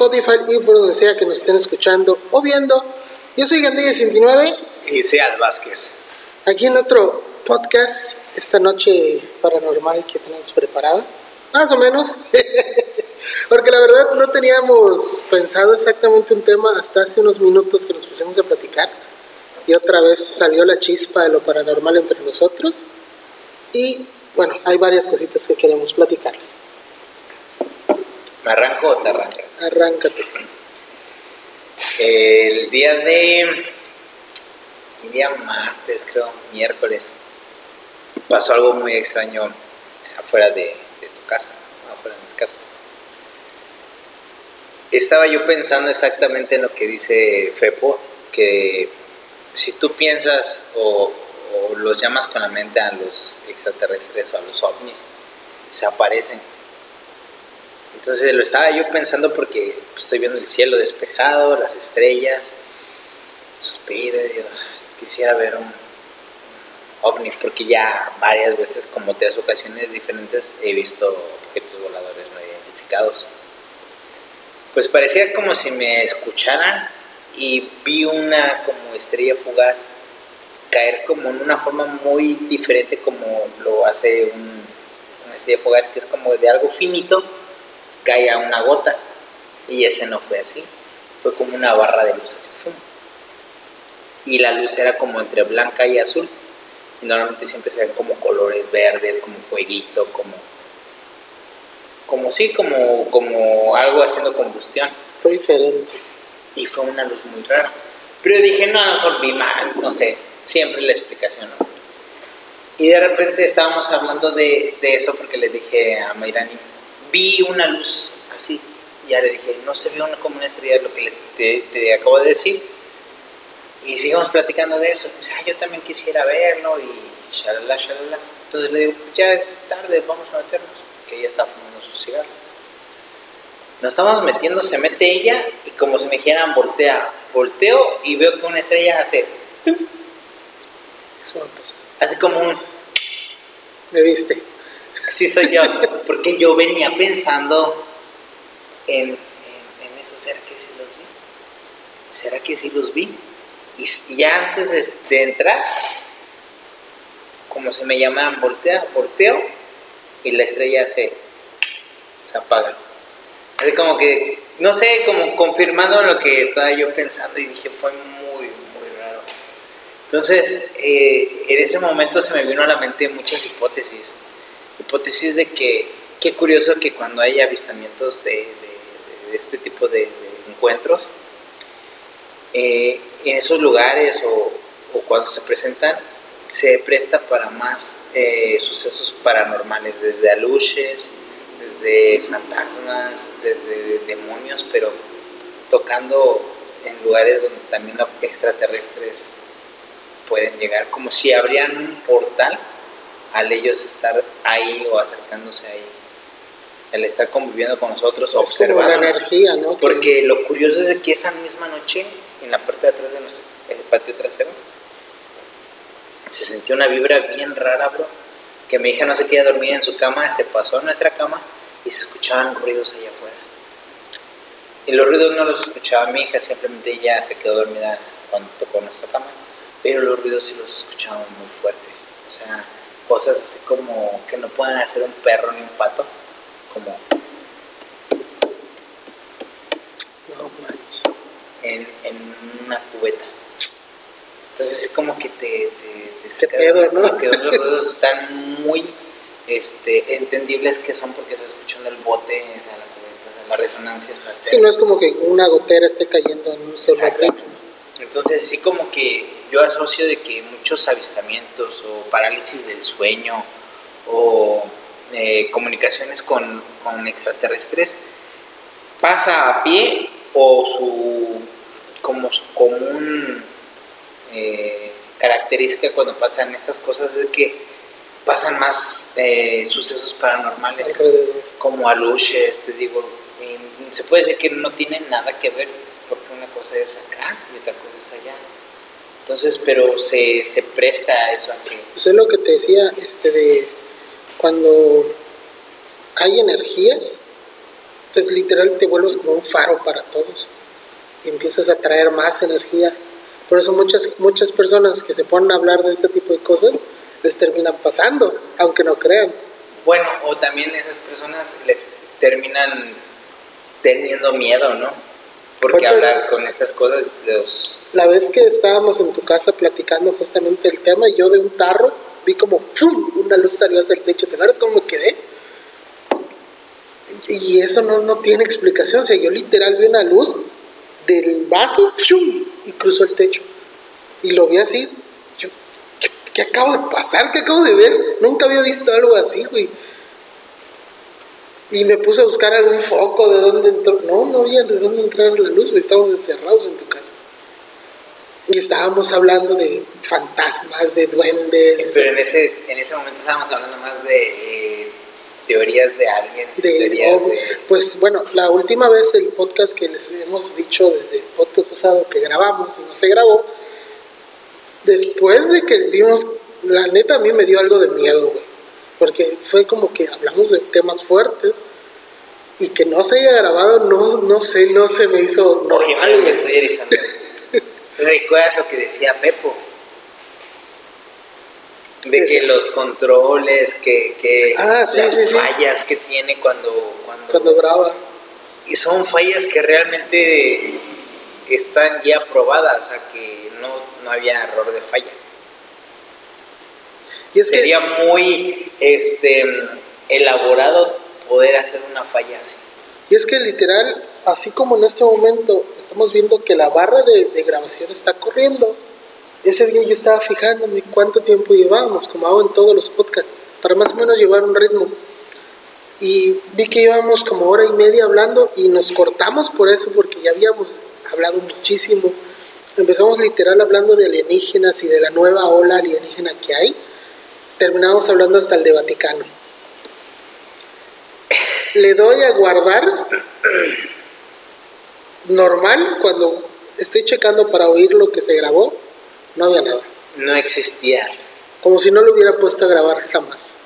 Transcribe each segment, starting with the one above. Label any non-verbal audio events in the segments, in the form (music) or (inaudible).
Spotify y por donde sea que nos estén escuchando o viendo. Yo soy Gandhi69. Y Seal Vázquez. Aquí en otro podcast, esta noche paranormal que tenemos preparada. Más o menos. (laughs) Porque la verdad no teníamos pensado exactamente un tema hasta hace unos minutos que nos pusimos a platicar. Y otra vez salió la chispa de lo paranormal entre nosotros. Y bueno, hay varias cositas que queremos platicarles. ¿Me arranco o te arrancas? Arráncate. El día de. El día martes, creo, miércoles, pasó algo muy extraño afuera de, de tu casa, afuera de mi casa. Estaba yo pensando exactamente en lo que dice Fepo, que si tú piensas o, o los llamas con la mente a los extraterrestres o a los ovnis, se aparecen. Entonces lo estaba yo pensando porque pues, estoy viendo el cielo despejado, las estrellas, suspiro digo, "Ay, quisiera ver un, un ovni, porque ya varias veces, como tres ocasiones diferentes, he visto objetos voladores no identificados. Pues parecía como si me escucharan y vi una como estrella fugaz caer como en una forma muy diferente como lo hace un, una estrella fugaz que es como de algo finito cae a una gota y ese no fue así fue como una barra de luz así ¡fum! y la luz era como entre blanca y azul y normalmente siempre se ven como colores verdes como fueguito como como sí como como algo haciendo combustión Fue diferente. y fue una luz muy rara. Pero dije, no, a lo mejor vi mal, no sé, siempre la explicación, ¿no? Y de repente estábamos hablando de, de eso porque le dije a Mayrani, vi una luz así. Y ya le dije, no se ve una, como una estrella, lo que les, te, te acabo de decir. Y seguimos platicando de eso. Pues, ah, yo también quisiera verlo y shalala, shalala. Entonces le digo, pues ya es tarde, vamos a meternos. Que ella está fumando su cigarro. Nos estamos metiendo, se mete ella y como si me dijeran voltea. Volteo y veo que una estrella hace, Eso va a pasar. hace como un, Me viste. Sí soy yo. Porque yo venía pensando en, en, en eso, ¿será que sí los vi? ¿Será que sí los vi? Y ya antes de, de entrar, como se me llamaban, voltea, volteo y la estrella se, se apaga. Así como que, no sé, como confirmando lo que estaba yo pensando y dije, fue muy, muy raro. Entonces, eh, en ese momento se me vino a la mente muchas hipótesis. Hipótesis de que, qué curioso que cuando hay avistamientos de, este tipo de, encuentros, eh, en esos lugares o, cuando se presentan, se presta para más eh, sucesos paranormales, desde aluches, desde fantasmas, desde demonios, pero tocando en lugares donde también extraterrestres pueden llegar, como si abrían un portal al ellos estar ahí o acercándose ahí, al estar conviviendo con nosotros, como la observando. energía, ¿no? Que- Porque lo curioso es que esa misma noche, en la parte de atrás de nuestro el patio trasero, se sintió una vibra bien rara, bro. Que mi hija no se quería dormir en su cama, se pasó a nuestra cama y se escuchaban ruidos allá afuera. Y los ruidos no los escuchaba mi hija, simplemente ella se quedó dormida cuando tocó nuestra cama. Pero los ruidos sí los escuchaban muy fuerte. O sea, cosas así como que no pueden hacer un perro ni un pato, como No manches. en, en una cubeta. Entonces es como que te... te, te saca pedo, ¿no? que los ruidos están muy este, entendibles que son porque se escuchan del bote a la cubeta, la resonancia está Sí, no es como que una gotera esté cayendo en un solo. Entonces sí como que yo asocio de que muchos avistamientos o parálisis del sueño o eh, comunicaciones con, con extraterrestres pasa a pie o su como su común eh, característica cuando pasan estas cosas es que pasan más eh, sucesos paranormales como aluches, te digo, y se puede decir que no tienen nada que ver, porque una cosa es acá y otra cosa es allá. Entonces, pero se, se presta a eso, a que Pues es lo que te decía, este de cuando hay energías, Entonces literal te vuelves como un faro para todos y empiezas a traer más energía. Por eso muchas, muchas personas que se ponen a hablar de este tipo de cosas les terminan pasando, aunque no crean. Bueno, o también esas personas les terminan teniendo miedo, ¿no? Porque hablar con esas cosas los... La vez que estábamos en tu casa platicando justamente el tema, yo de un tarro vi como ¡pum! una luz salió hacia el techo. ¿Te acuerdas cómo me quedé? Y eso no, no tiene explicación. O sea, yo literal vi una luz del vaso ¡pum! y cruzó el techo. Y lo vi así. Yo, ¿qué, ¿qué, acabo de pasar? ¿Qué acabo de ver? Nunca había visto algo así, güey. Y me puse a buscar algún foco de dónde entró. No, no había de dónde entrar la luz. Estábamos encerrados en tu casa. Y estábamos hablando de fantasmas, de duendes. Pero en ese, en ese momento estábamos hablando más de eh, teorías de alguien. De, Pues bueno, la última vez el podcast que les hemos dicho desde el podcast pasado que grabamos y no se grabó, después de que vimos, la neta a mí me dio algo de miedo, güey porque fue como que hablamos de temas fuertes y que no se haya grabado, no, no sé, no se me hizo normal. me estoy erizando. (laughs) ¿Recuerdas lo que decía Pepo? De que los controles, que, que ah, sí, las sí, fallas que tiene cuando, cuando, cuando graba. Y son fallas que realmente están ya probadas, o sea que no, no había error de falla. Y Sería muy este, elaborado poder hacer una falla así. Y es que literal, así como en este momento estamos viendo que la barra de, de grabación está corriendo, ese día yo estaba fijándome cuánto tiempo llevábamos, como hago en todos los podcasts, para más o menos llevar un ritmo. Y vi que íbamos como hora y media hablando y nos cortamos por eso, porque ya habíamos hablado muchísimo. Empezamos literal hablando de alienígenas y de la nueva ola alienígena que hay terminamos hablando hasta el de Vaticano. Le doy a guardar normal cuando estoy checando para oír lo que se grabó, no había nada. No existía. Como si no lo hubiera puesto a grabar jamás.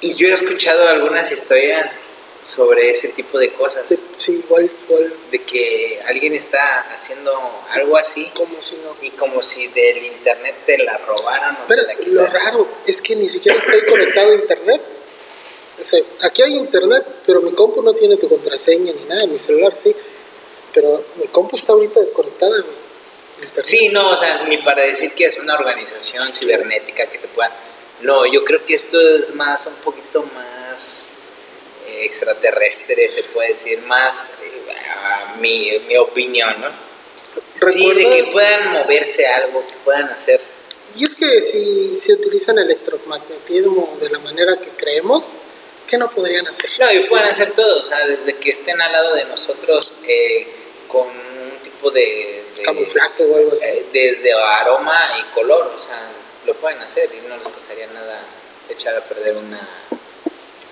Y yo he escuchado algunas historias sobre ese tipo de cosas. sí, igual, igual. De que alguien está haciendo algo así. Como si no. Y como si del internet te la robaran. O pero lo raro es que ni siquiera estoy conectado a internet. aquí hay internet, pero mi compu no tiene tu contraseña ni nada. Mi celular sí. Pero mi compu está ahorita desconectada. Sí, no, o sea, ni para decir que es una organización cibernética que te pueda. No, yo creo que esto es más, un poquito más extraterrestre, se puede decir, más eh, a mi, mi opinión, ¿no? Sí, de que puedan moverse algo, que puedan hacer. Y es que si, si utilizan electromagnetismo de la manera que creemos, ¿qué no podrían hacer? No, y pueden hacer todo, o sea, desde que estén al lado de nosotros eh, con un tipo de, camuflaje o algo así. Eh, de, aroma y color, o sea, lo pueden hacer y no les costaría nada echar a perder una,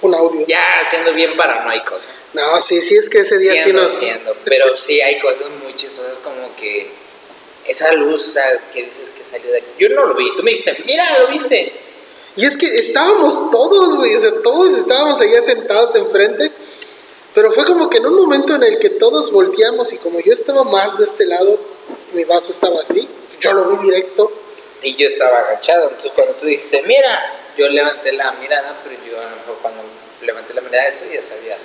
un audio. Ya siendo bien paranoico. No, sí, sí, es que ese día sí nos. pero sí hay cosas muy chistosas como que esa luz que dices que salió de aquí. Yo no lo vi, tú me dijiste, mira, lo viste. Y es que estábamos todos, güey, o sea, todos estábamos allá sentados enfrente, pero fue como que en un momento en el que todos volteamos y como yo estaba más de este lado, mi vaso estaba así, yo lo vi directo. Y yo estaba agachado, entonces cuando tú dijiste, mira, yo levanté la mirada, pero yo a lo mejor cuando levanté la mirada eso ya sabía.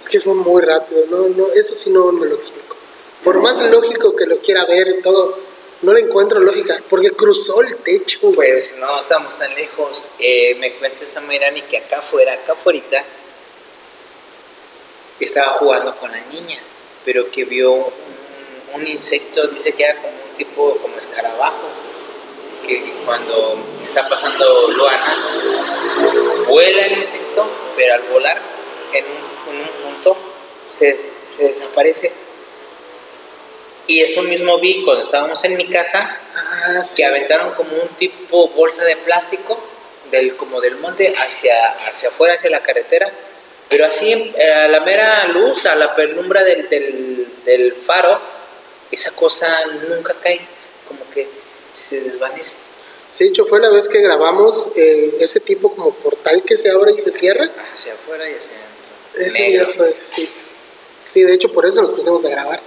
Es que fue muy rápido, no, no, eso sí no me lo explico. Por más lógico que lo quiera ver y todo, no le encuentro lógica, porque cruzó el techo. Pues no estamos tan lejos. Eh, me cuenta esta Mayrani que acá afuera, acá afuera, estaba jugando con la niña, pero que vio un, un insecto, dice que era como un tipo, como escarabajo que cuando está pasando Luana, vuela el insecto, pero al volar en un, punto se, desaparece. Y eso mismo vi cuando estábamos en mi casa, ah, que aventaron como un tipo bolsa de plástico del, como del monte hacia, hacia afuera, hacia la carretera, pero así eh, a la mera luz, a la penumbra del, del, del faro, esa cosa nunca cae, como que se desvanece. Sí, de hecho fue la vez que grabamos eh, ese tipo como portal que se abre y se cierra. Hacia afuera y hacia adentro. ese negro. día fue, sí. Sí, de hecho por eso nos pusimos a grabar.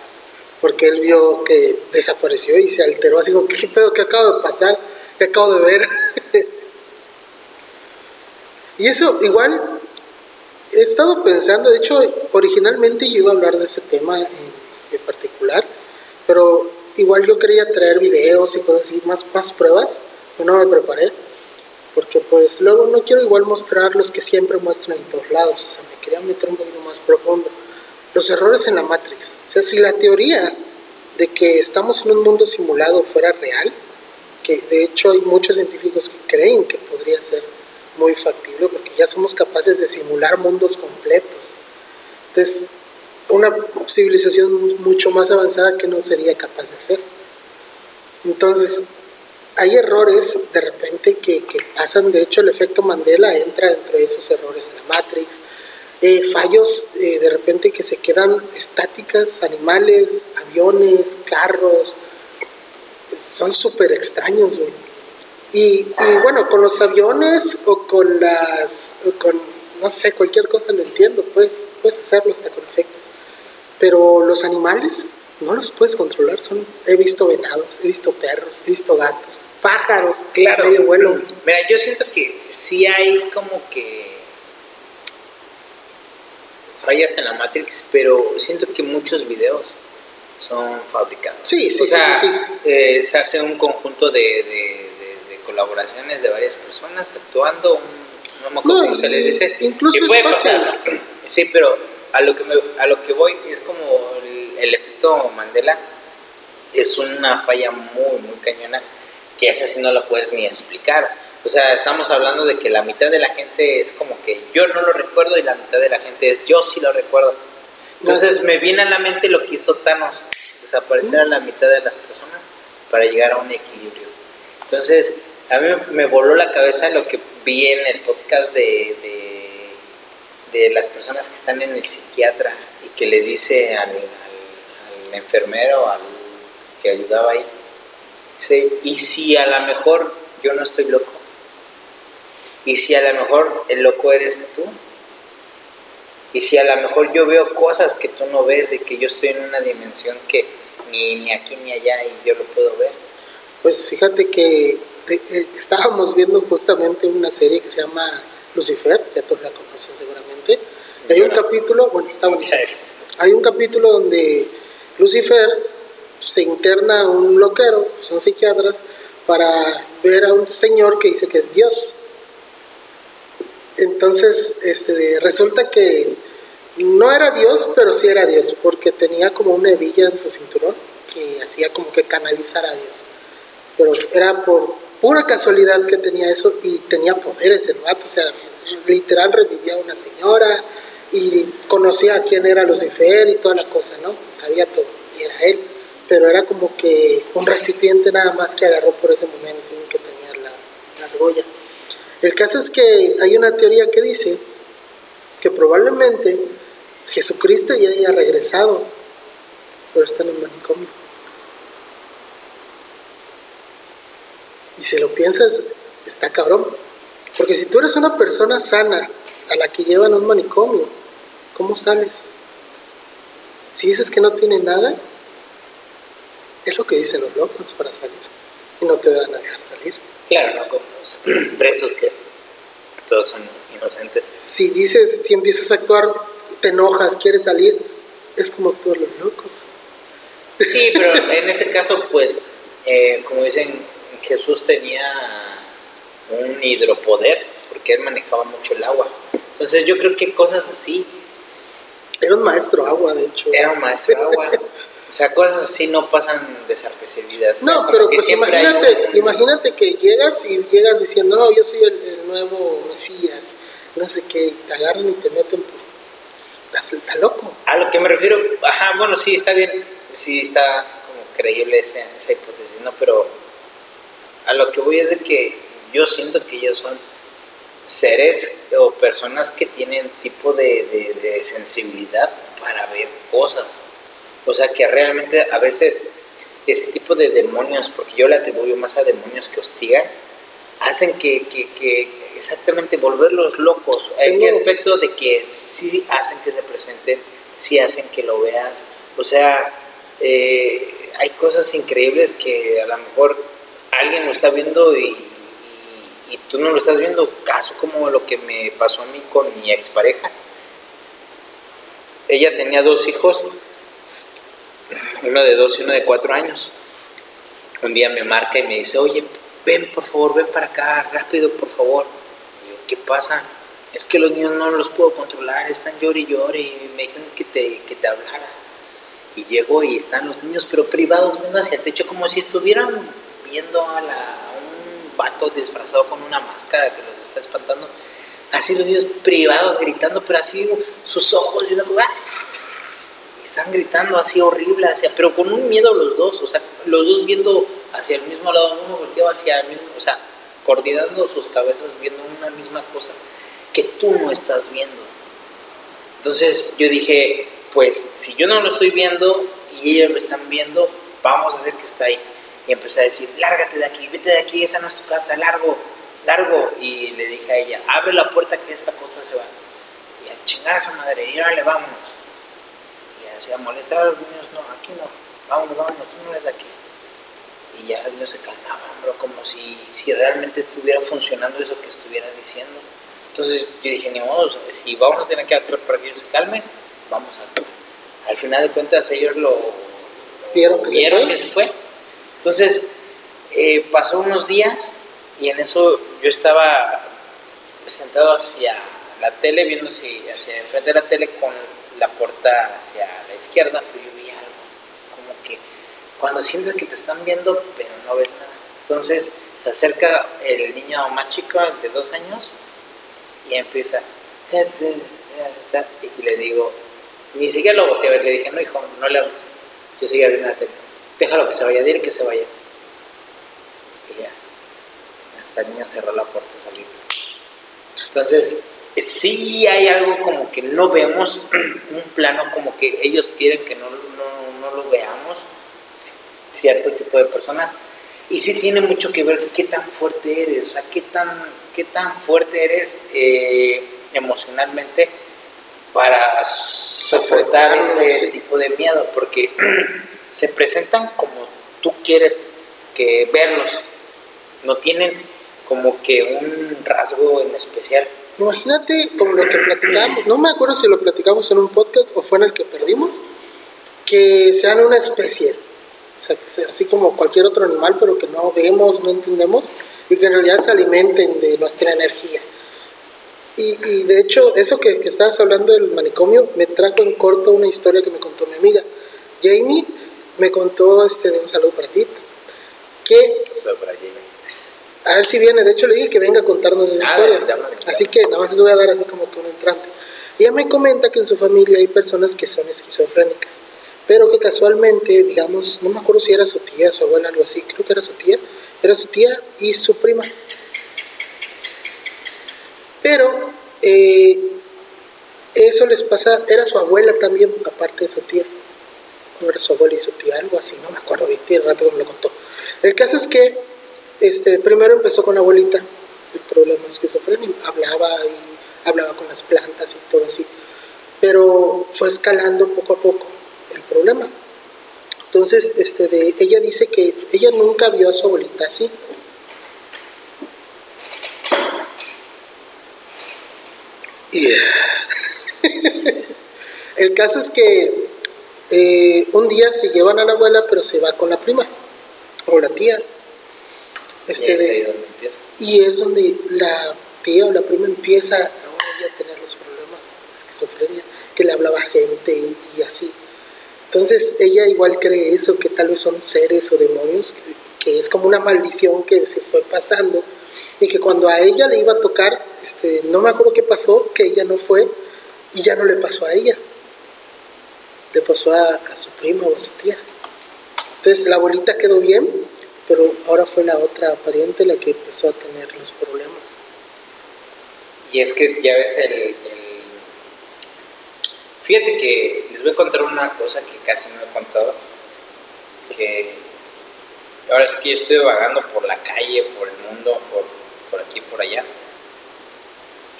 Porque él vio que desapareció y se alteró así como, ¿qué pedo? ¿Qué acabo de pasar? ¿Qué acabo de ver? (laughs) y eso igual he estado pensando, de hecho originalmente yo iba a hablar de ese tema en, en particular, pero igual yo quería traer videos y cosas así, más, más pruebas, pero no me preparé, porque pues luego no quiero igual mostrar los que siempre muestran en todos lados, o sea, me quería meter un poquito más profundo. Los errores en la Matrix, o sea, si la teoría de que estamos en un mundo simulado fuera real, que de hecho hay muchos científicos que creen que podría ser muy factible, porque ya somos capaces de simular mundos completos. Entonces, una civilización mucho más avanzada que no sería capaz de hacer. Entonces, hay errores de repente que, que pasan, de hecho el efecto Mandela entra dentro de esos errores en la Matrix, eh, fallos eh, de repente que se quedan estáticas, animales, aviones, carros, son súper extraños, güey. Y, bueno, con los aviones o con las, o con, no sé, cualquier cosa lo entiendo, puedes, puedes hacerlo hasta con efectos. Pero los animales no los puedes controlar, son, he visto venados, he visto perros, he visto gatos, pájaros, Claro. medio vuelo. Mira, yo siento que sí hay como que fallas en la Matrix, pero siento que muchos videos son fabricados. Sí, sí, o sea, sí, sí, eh, se hace un conjunto de, de- de- de colaboraciones de varias personas actuando, un- no me acuerdo No, cómo se les dice. incluso es fácil. pasar, ¿no? Sí, pero a lo que me, a lo que voy es como el, el efecto Mandela es una falla muy, muy cañona que esa sí no la puedes ni explicar. O sea, estamos hablando de que la mitad de la gente es como que yo no lo recuerdo y la mitad de la gente es yo sí lo recuerdo. Entonces me viene a la mente lo que hizo Thanos, desaparecer a la mitad de las personas para llegar a un equilibrio. Entonces, a mí me voló la cabeza lo que vi en el podcast de, de, de las personas que están en el psiquiatra y que le dice al, enfermero, al que ayudaba ahí, dice, y si a lo mejor yo no estoy loco, y si a lo mejor el loco eres tú, y si a lo mejor yo veo cosas que tú no ves y que yo estoy en una dimensión que ni, ni aquí ni allá y yo lo puedo ver. Pues fíjate que de- eh, estábamos viendo justamente una serie que se llama Lucifer, ya todos la conocen seguramente. Hay un capítulo, bueno, está buenísimo. Hay un capítulo donde Lucifer se interna a un loquero, son psiquiatras, para ver a un señor que dice que es Dios. Entonces, este, resulta que no era Dios, pero sí era Dios, porque tenía como una hebilla en su cinturón que hacía como que canalizar a Dios. Pero era por pura casualidad que tenía eso y tenía poderes el vato, o sea, literal revivía a una señora y conocía a quién era Lucifer y toda la cosa, ¿no? Sabía todo y era él, pero era como que un recipiente nada más que agarró por ese momento en que tenía la, la argolla. El caso es que hay una teoría que dice que probablemente Jesucristo ya haya regresado, pero está en un manicomio. Y si lo piensas, está cabrón. Porque si tú eres una persona sana a la que llevan a un manicomio, ¿cómo sales? Si dices que no tiene nada, es lo que dicen los locos para salir. Y no te van a dejar salir. Claro, no como los (clears throat) presos que todos son inocentes. Si dices, si empiezas a actuar, te enojas, quieres salir, es como todos los locos. Sí, pero (laughs) en este caso, pues, eh, como dicen, Jesús tenía un hidropoder, porque él manejaba mucho el agua. Entonces yo creo que cosas así, Era un maestro agua, de hecho. era un maestro (laughs) agua. O sea, cosas así no pasan desapercibidas. O sea, No, pero pues imagínate, un- imagínate que llegas y llegas diciendo, no, yo soy el, el nuevo Mesías, no sé qué, y te agarran y te meten por... Estás está loco. A lo que me refiero, ajá, bueno, sí, está bien, sí está como creíble esa, esa hipótesis, ¿no? Pero a lo que voy es de que yo siento que ellos son seres o personas que tienen tipo de, de- de sensibilidad para ver cosas. O sea, que realmente a veces ese tipo de demonios, porque yo le atribuyo más a demonios que hostigan, hacen que, que, que exactamente volverlos locos. ¿En qué aspecto de que sí hacen que se presenten, sí hacen que lo veas? O sea, eh, hay cosas increíbles que a lo mejor alguien lo está viendo y, tú no lo estás viendo, caso como lo que me pasó a mí con mi expareja. Ella tenía dos hijos, uno de dos y uno de cuatro años. Un día me marca y me dice, oye, ven por favor, ven para acá, rápido, por favor. Y yo, ¿qué pasa? Es que los niños no los puedo controlar, están llore y llore y me dijeron que te, que te hablara. Y llego y están los niños, pero privados, viendo hacia el techo como si estuvieran viendo a, la, un vato disfrazado con una máscara que los está espantando. Así los niños privados gritando, pero así sus ojos y una ¡ah! están gritando así horrible, hacia, pero con un miedo los dos, o sea, los dos viendo hacia el mismo lado, uno volteaba hacia el mismo, o sea, coordinando sus cabezas, viendo una misma cosa que tú no estás viendo. Entonces yo dije, pues si yo no lo estoy viendo y ellos lo están viendo, vamos a hacer que está ahí. Y empecé a decir, lárgate de aquí, vete de aquí, esa no es tu casa, largo, largo. Y le dije a ella, abre la puerta que esta cosa se va. Y a chingar a su madre, y le vámonos. Y así a molestar a los niños, no, aquí no, vámonos, vámonos, tú no eres de aquí. Y ya ellos se calmaban, bro, como si, si realmente estuviera funcionando eso que estuviera diciendo. Entonces yo dije, ni modo, si vamos a tener que actuar para que ellos se calmen, vamos a actuar. Al final de cuentas ellos lo vieron que, se, fue? Entonces eh, pasó unos días y en eso yo estaba sentado hacia la tele, viendo hacia, hacia el frente de la tele con la puerta hacia la izquierda, pero yo vi algo, como que cuando sientes que te están viendo, pero no ves nada. Entonces se acerca el niño más chico, de dos años, y empieza, y le digo, ni siquiera lo volteé a ver, le dije, no hijo, no le hables, yo sigo abriendo la tele, déjalo que se vaya, dile que se vaya. Y ya, hasta el niño cerró la puerta solito. Entonces, sí hay algo como que no vemos, (clears throat) un plano como que ellos quieren que no, no, no lo veamos, cierto tipo de personas, y sí tiene mucho que ver qué tan fuerte eres, o sea, qué tan, qué tan fuerte eres eh, emocionalmente para soportar ese tipo de miedo, porque (clears throat) se presentan como tú quieres que verlos, no tienen como que un rasgo en especial. Imagínate como lo que platicamos, no me acuerdo si lo platicamos en un podcast o fue en el que perdimos, que sean una especie o sea, que así como cualquier otro animal, pero que no vemos, no entendemos, y que en realidad se alimenten de nuestra energía. Y, y de hecho, eso que, que, estabas hablando del manicomio, me trajo en corto una historia que me contó mi amiga. Jamie me contó, este, de un saludo para ti, que... A ver si viene, de hecho le dije que venga a contarnos esa ah, historia. Así que nada más les voy a dar así como que un entrante. Ella me comenta que en su familia hay personas que son esquizofrénicas pero que casualmente, digamos, no me acuerdo si era su tía, su abuela, algo así, creo que era su tía, era su tía y su prima. Pero eh, eso les pasa, era su abuela también, aparte de su tía. O era su abuela y su tía, algo así, no me acuerdo bien, rato que me lo contó. El caso es que este, primero empezó con la abuelita, el problema es esquizofrenia, hablaba y hablaba con las plantas y todo así, pero fue escalando poco a poco el problema. Entonces, este, de, ella dice que ella nunca vio a su abuelita así. (laughs) el caso es que eh, un día se llevan a la abuela, pero se va con la prima o la tía. Este, de, y es donde la tía o la prima empieza a tener los problemas de esquizofrenia, que le hablaba gente y así. Entonces ella igual cree eso, que tal vez son seres o demonios, que, es como una maldición que se fue pasando y que cuando a ella le iba a tocar, este, no me acuerdo qué pasó, que ella no fue y ya no le pasó a ella, le pasó a, su prima o a su tía. Entonces la abuelita quedó bien, pero ahora fue la otra pariente la que empezó a tener los problemas. Y es que ya ves el Fíjate que les voy a contar una cosa que casi no he contado, que ahora sí que yo estoy vagando por la calle, por el mundo, por por aquí por allá.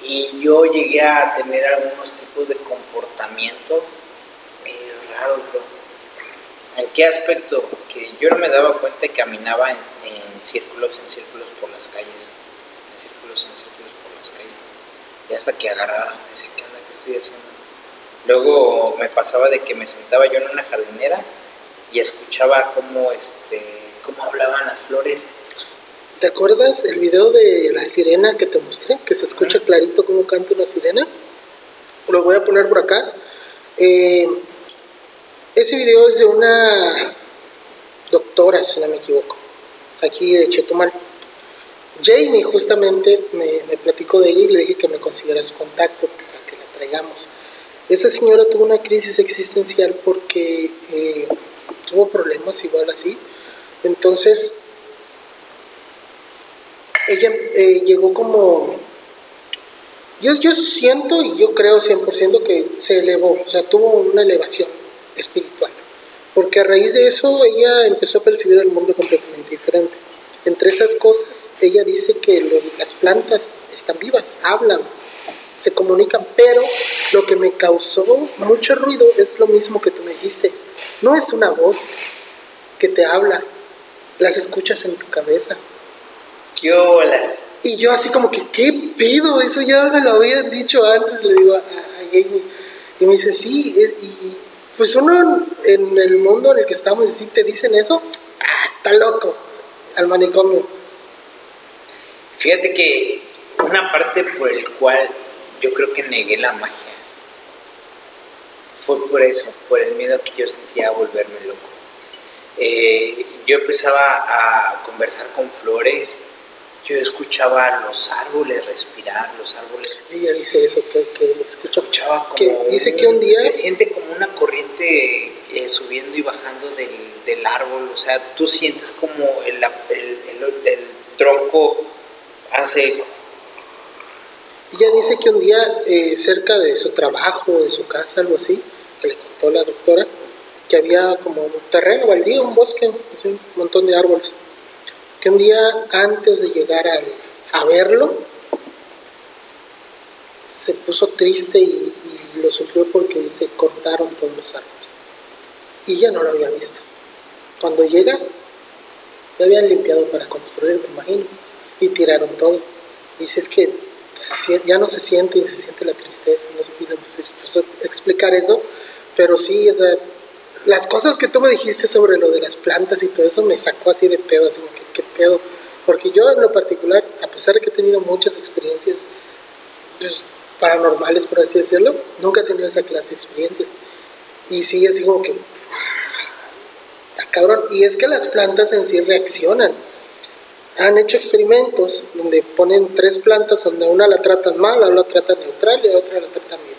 Y yo llegué a tener algunos tipos de comportamiento bro. ¿En qué aspecto? Que yo no me daba cuenta que caminaba en, en círculos, en círculos por las calles. En círculos, en círculos por las calles. Y hasta que agarraba, decía, ¿qué onda? ¿Qué estoy haciendo? Luego me pasaba de que me sentaba yo en una jardinera y escuchaba cómo, este, cómo hablaban las flores. ¿Te acuerdas el video de la sirena que te mostré? Que se escucha clarito cómo canta una sirena. Lo voy a poner por acá. Eh, ese video es de una doctora, si no me equivoco, aquí de Chetumal. Jamie justamente me, platicó de ella y le dije que me consiguiera su contacto para que la traigamos. Esa señora tuvo una crisis existencial porque eh, tuvo problemas igual así. Entonces, ella eh, llegó como... Yo, yo siento y yo creo 100% que se elevó, o sea, tuvo una elevación espiritual. Porque a raíz de eso ella empezó a percibir el mundo completamente diferente. Entre esas cosas, ella dice que lo, las plantas están vivas, hablan, se comunican, pero lo que me causó mucho ruido es lo mismo que tú me dijiste. No es una voz que te habla, las escuchas en tu cabeza. ¿Qué olas? Y yo así como que, ¿qué pido? Eso ya me lo habían dicho antes, le digo a, a Jamie. Y me dice, sí, y pues uno en el mundo en el que estamos, si te dicen eso, ah, está loco, al manicomio. Fíjate que una parte por el cual yo creo que negué la magia fue por eso, por el miedo que yo sentía a volverme loco. Eh, yo empezaba a conversar con flores, yo escuchaba los árboles respirar, los árboles. Ella dice eso, que, que escucha, escuchaba como que dice que un día se siente como una corriente eh, subiendo y bajando del, del, árbol, o sea, tú sientes como el, el, el, el tronco hace ella dice que un día eh, cerca de su trabajo, de su casa, algo así, que le contó la doctora, que había como un terreno baldío, un bosque, un montón de árboles. Que un día antes de llegar a, verlo, se puso triste y, lo sufrió porque se cortaron todos los árboles. Y ya no lo había visto. Cuando llega, ya habían limpiado para construir, me imagino, y tiraron todo. Dice, es que ya no se siente y se siente la tristeza, no sé cómo explicar eso, pero sí, o sea, las cosas que tú me dijiste sobre lo de las plantas y todo eso me sacó así de pedo, así como que qué pedo, porque yo en lo particular, a pesar de que he tenido muchas experiencias pues, paranormales, por así decirlo, nunca he tenido esa clase de experiencias. Y sí, así como que, está cabrón, y es que las plantas en sí reaccionan han hecho experimentos donde ponen tres plantas donde una la tratan mal, a la tratan neutral y a otra la tratan bien.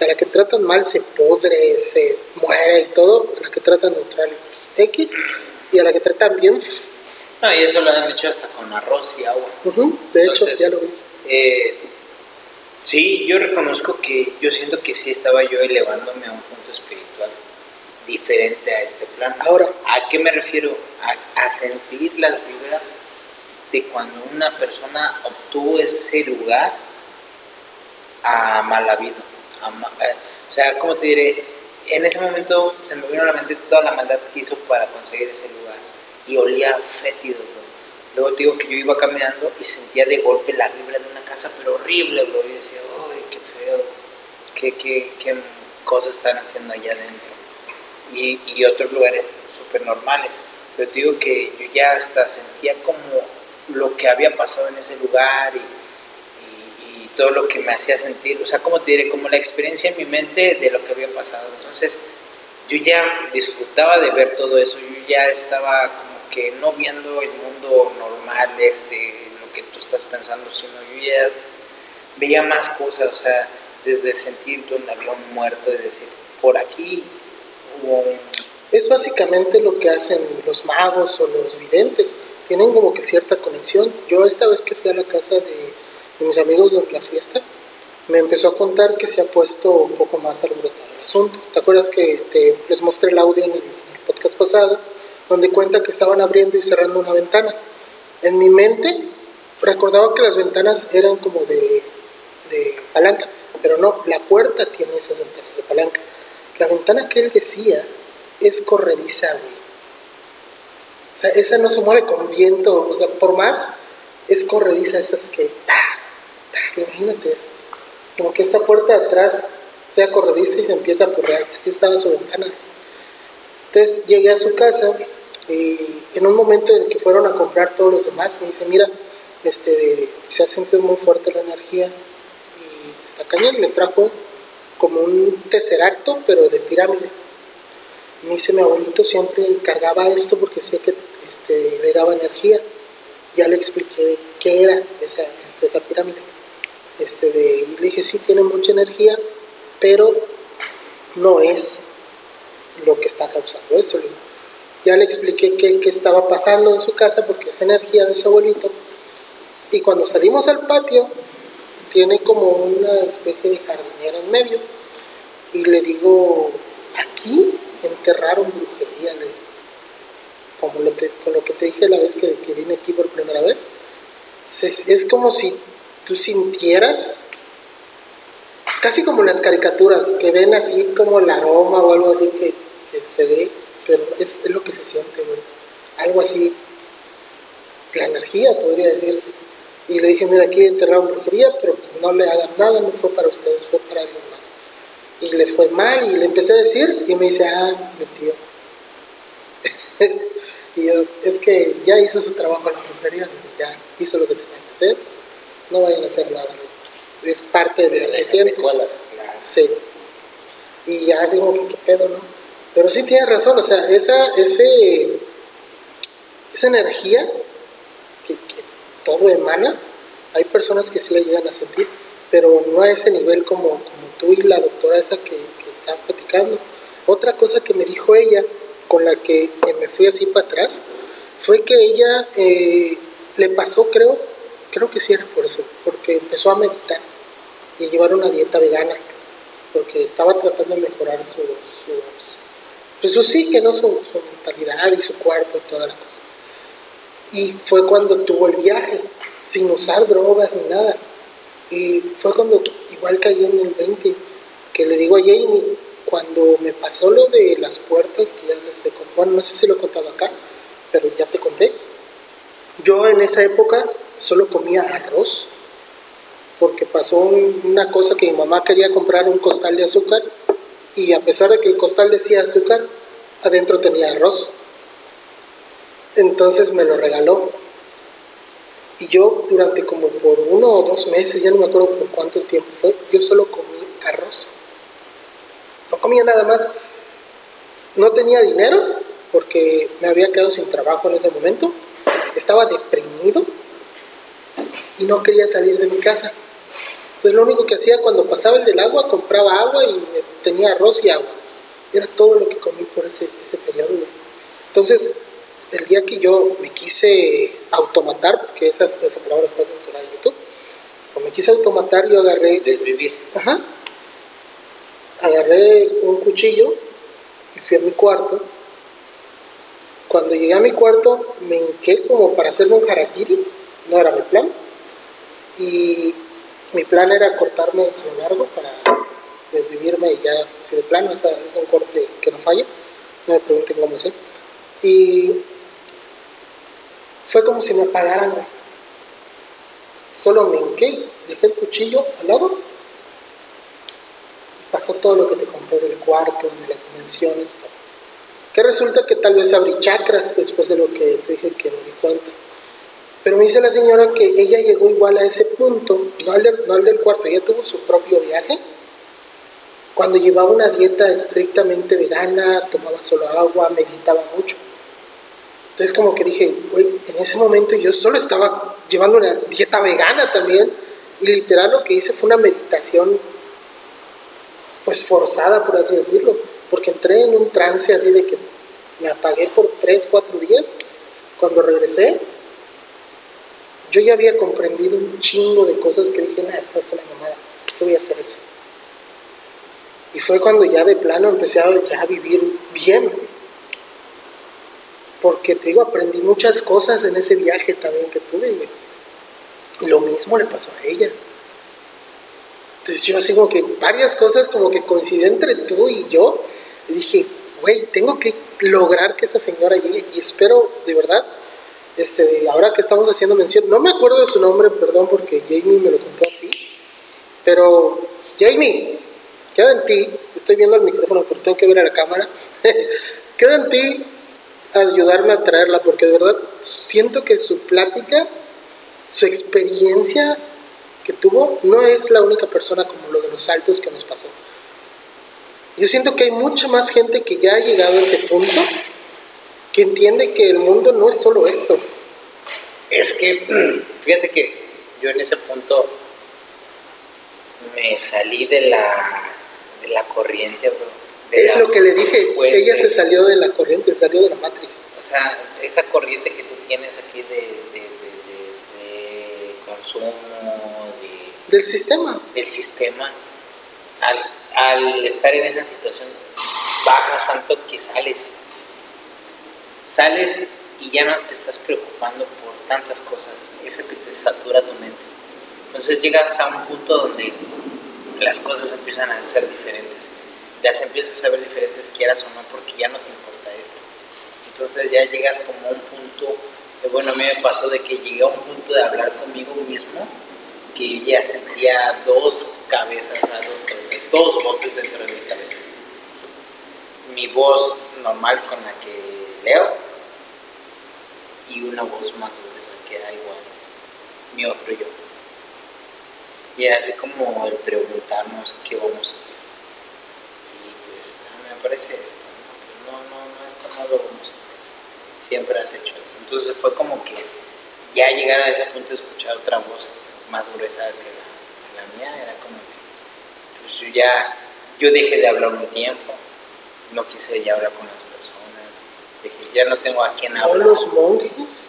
A la que tratan mal se pudre, se muere y todo, a la que tratan neutral pues, X y a la que tratan bien. No, y eso lo han hecho hasta con arroz y agua. Uh -huh, de Entonces, hecho, ya lo vi. Eh, sí, yo reconozco que yo siento que sí estaba yo elevándome a un punto espiritual diferente a este plan. Ahora, ¿a qué me refiero? A, a sentir las vibras de cuando una persona obtuvo ese lugar a mal habido. A ma, eh, o sea, ¿cómo te diré? En ese momento se me vino a la mente toda la maldad que hizo para conseguir ese lugar. Y olía fétido, bro. Luego te digo que yo iba caminando y sentía de golpe la vibra de una casa, pero horrible, bro. Y decía, ¡ay, qué feo! ¿Qué, qué, qué cosas están haciendo allá adentro? Y, y otros lugares súper normales. Pero te digo que yo ya hasta sentía como lo que había pasado en ese lugar y, y, y, todo lo que me hacía sentir, o sea, como te diré, como la experiencia en mi mente de lo que había pasado. Entonces, yo ya disfrutaba de ver todo eso, yo ya estaba como que no viendo el mundo normal, este, lo que tú estás pensando, sino yo ya veía más cosas, o sea, desde sentir un muerto, de decir, por aquí hubo. Es básicamente lo que hacen los magos o los videntes tienen como que cierta conexión. Yo esta vez que fui a la casa de, mis amigos de la fiesta, me empezó a contar que se ha puesto un poco más alborotado el asunto. ¿Te acuerdas que te, les mostré el audio en el podcast pasado, donde cuenta que estaban abriendo y cerrando una ventana? En mi mente recordaba que las ventanas eran como de, de palanca, pero no, la puerta tiene esas ventanas de palanca. La ventana que él decía es corrediza, güey. O sea, esa no se mueve con viento, o sea, por más es corrediza esas que... Ta, ta, imagínate Como que esta puerta de atrás sea corrediza y se empieza a porrear. Así estaba su ventana. Entonces llegué a su casa y en un momento en que fueron a comprar todos los demás, me dice, mira, este, se ha sentido muy fuerte la energía y está cañón. Me trajo como un tesseracto, pero de pirámide. Me dice, mi abuelito siempre cargaba esto porque sé que este, le daba energía. Ya le expliqué qué era esa, esa pirámide. Este, de, y le dije, sí, tiene mucha energía, pero no es lo que está causando eso. Ya le expliqué qué, estaba pasando en su casa porque es energía de su abuelito. Y cuando salimos al patio, tiene como una especie de jardinera en medio. Y le digo, aquí enterraron brujería, como lo con lo que te dije la vez que, que vine aquí por primera vez. Es, es, como si tú sintieras, casi como en las caricaturas, que ven así como el aroma o algo así que, que se ve, pero es, es lo que se siente, güey. Algo así, la energía podría decirse. Y le dije, mira, aquí enterraron brujería, pero pues no le hagan nada, no fue para ustedes, fue para alguien más. Y le fue mal y le empecé a decir y me dice, ah, mi tío. (laughs) y yo, es que ya hizo su trabajo en la brujería, ya hizo lo que tenía que hacer, no vayan a hacer nada. Es parte de lo que se siente. Sí. Y ya así como que qué pedo, ¿no? Pero sí tienes razón, o sea, esa, ese, esa energía todo emana. Hay personas que sí la llegan a sentir, pero no a ese nivel como, como tú y la doctora esa que, que está platicando. Otra cosa que me dijo ella, con la que me fui así para atrás, fue que ella eh, le pasó, creo, creo que sí era por eso, porque empezó a meditar y llevar una dieta vegana, porque estaba tratando de mejorar su, pues sí, que no su, su mentalidad y su cuerpo y toda la cosa. Y fue cuando tuvo el viaje, sin usar drogas ni nada. Y fue cuando igual caí en el 20, que le digo a Jamie, cuando me pasó lo de las puertas, que ya les he contado, bueno, no sé si lo he contado acá, pero ya te conté. Yo en esa época solo comía arroz, porque pasó una cosa que mi mamá quería comprar un costal de azúcar, y a pesar de que el costal decía azúcar, adentro tenía arroz. Entonces me lo regaló. Y yo durante como por uno o dos meses, ya no me acuerdo por cuántos tiempo fue, yo solo comí arroz. No comía nada más. No tenía dinero porque me había quedado sin trabajo en ese momento. Estaba deprimido y no quería salir de mi casa. Pues lo único que hacía cuando pasaba el del agua, compraba agua y tenía arroz y agua. Era todo lo que comí por ese, ese periodo. Entonces, el día que yo me quise automatar, porque esa, esa palabra está censurada en YouTube, o me quise automatar, yo agarré... Desvivir. Ajá. Agarré un cuchillo y fui a mi cuarto. Cuando llegué a mi cuarto, me hinqué como para hacerme un harakiri, no era mi plan. Y mi plan era cortarme a lo largo para desvivirme y ya, así de plano, es un corte que no falla. No me pregunten cómo sé. Y fue como si me apagaran, Solo me hinqué, dejé el cuchillo al lado y pasó todo lo que te conté del cuarto, de las dimensiones. Que resulta que tal vez abrí chakras después de lo que te dije que me di cuenta. Pero me dice la señora que ella llegó igual a ese punto, no al, del, no al del cuarto, ella tuvo su propio viaje, cuando llevaba una dieta estrictamente vegana, tomaba solo agua, meditaba mucho. Entonces como que dije, güey, en ese momento yo solo estaba llevando una dieta vegana también y literal lo que hice fue una meditación pues forzada, por así decirlo, porque entré en un trance así de que me apagué por 3, 4 días. Cuando regresé, yo ya había comprendido un chingo de cosas que dije, nada, esta es una mamada, ¿qué voy a hacer eso? Y fue cuando ya de plano empecé a, ya a vivir bien, porque te digo, aprendí muchas cosas en ese viaje también que tuve, mismo le pasó a ella. Entonces yo así como que varias cosas como que coinciden entre tú y yo. Y dije, güey, tengo que lograr que esa señora llegue y espero de verdad, este, ahora que estamos haciendo mención, no me acuerdo de su nombre, perdón porque Jamie me lo contó así, pero Jamie, queda en ti, estoy viendo el micrófono porque tengo que ver a la cámara, (laughs) queda en ti ayudarme a traerla porque de verdad siento que su plática, su experiencia que tuvo, no es la única persona como lo de los saltos que nos pasó. Yo siento que hay mucha más gente que ya ha llegado a ese punto, que entiende que el mundo no es solo esto. Es que, (clears throat) fíjate que yo en ese punto me salí de la, de la corriente, bro. Es lo que le dije, ella se salió de la corriente, salió de la matriz. O sea, esa corriente que tú tienes aquí de, de, de consumo, del sistema. Del sistema, al, al estar en esa situación, bajas tanto que sales. Sales y ya no te estás preocupando por tantas cosas, eso que te satura tu mente. Entonces llegas a un punto donde las cosas empiezan a ser diferentes. Las empiezas a ver diferentes, quieras o no, porque ya no te importa esto. Entonces ya llegas como a un punto, bueno, a mí me pasó de que llegué a un punto de hablar conmigo mismo que ya sentía dos cabezas, dos cabezas, dos voces dentro de mi cabeza. Mi voz normal con la que leo y una voz más gruesa que era igual, mi otro yo. Y era así como el preguntarnos qué vamos a hacer. Y pues, me parece esto, ¿no? no, no, esto no lo vamos a hacer. Siempre has hecho eso. Entonces fue como que ya llegar a ese punto de escuchar otra voz más gruesa que la, mía, era como que, pues yo ya, yo dejé de hablar un tiempo, no quise ya hablar con las personas, dije, ya no tengo a quién hablar. los monjes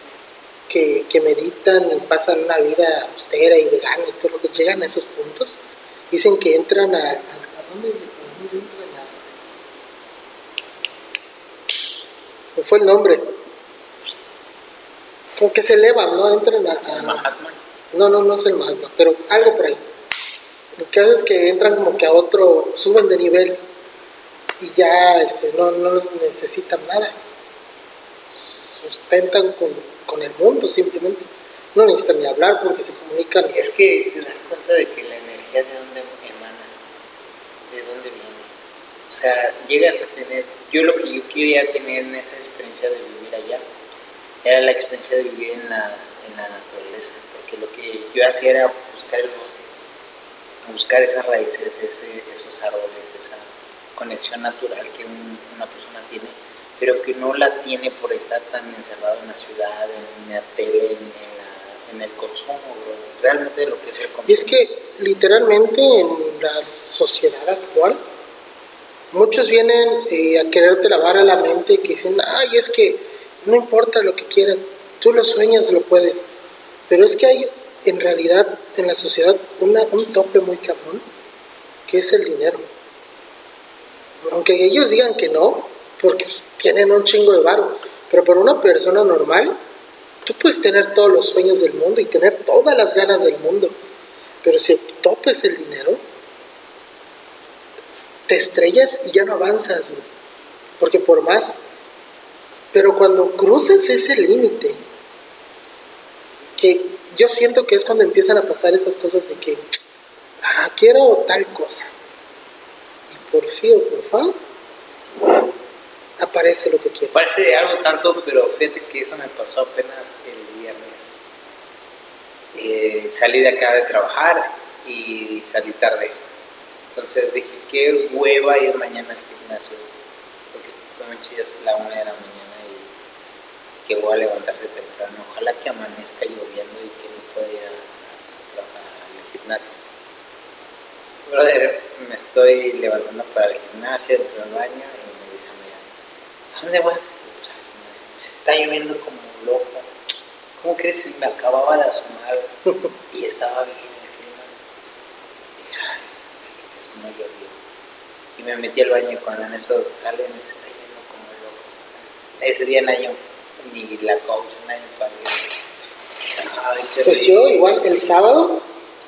que, que meditan y pasan una vida austera y vegana y todo lo que llegan a esos puntos, dicen que entran a, a, dónde, entran a, fue el nombre? Como que se elevan, ¿no? Entran a... a no, no, no es el magma, pero algo por ahí. Lo que hace es que entran como que a otro, suben de nivel y ya este, no, no necesitan nada. Sustentan con, con el mundo simplemente. No necesitan ni hablar porque se comunican. Es que te das cuenta de que la energía de dónde emana, de dónde viene. O sea, llegas a tener, yo lo que yo quería tener en esa experiencia de vivir allá, era la experiencia de vivir en la, en la naturaleza lo que yo hacía era buscar el bosque, buscar esas raíces, esos árboles, esa conexión natural que una persona tiene, pero que no la tiene por estar tan encerrado en la ciudad, en la tele, en, el consumo, realmente lo que es el consumo. Y es que literalmente en la sociedad actual, muchos vienen eh, a quererte lavar a la mente que dicen, ay, es que no importa lo que quieras, tú lo sueñas, lo puedes. Pero es que hay en realidad en la sociedad un tope muy cabrón, que es el dinero. Aunque ellos digan que no, porque tienen un chingo de varo, pero para una persona normal, tú puedes tener todos los sueños del mundo y tener todas las ganas del mundo, pero si tu tope es el dinero, te estrellas y ya no avanzas, porque por más, pero cuando cruces ese límite, que yo siento que es cuando empiezan a pasar esas cosas de que, ah, quiero tal cosa. Y por fin o por fa, aparece lo que quiero. Parece algo tanto, pero fíjate que eso me pasó apenas el viernes. Eh, salí de acá de trabajar y salí tarde. Entonces dije, qué hueva ir mañana al gimnasio. Porque es la una de la mañana que voy a levantarse temprano. Ojalá que amanezca lloviendo y que no pueda ir a, trabajar al gimnasio. Brother, me estoy levantando para el gimnasio, entro al baño y me dice ¿a dónde voy? Al gimnasio. Se está lloviendo como loco. ¿Cómo crees? Me acababa de asomar y estaba bien el clima. Y ay, eso no llovió. Y me metí al baño y cuando en eso sale me está yendo como loco. Ese día en año ni la coach, sabía. Ay, qué Pues yo igual el sábado,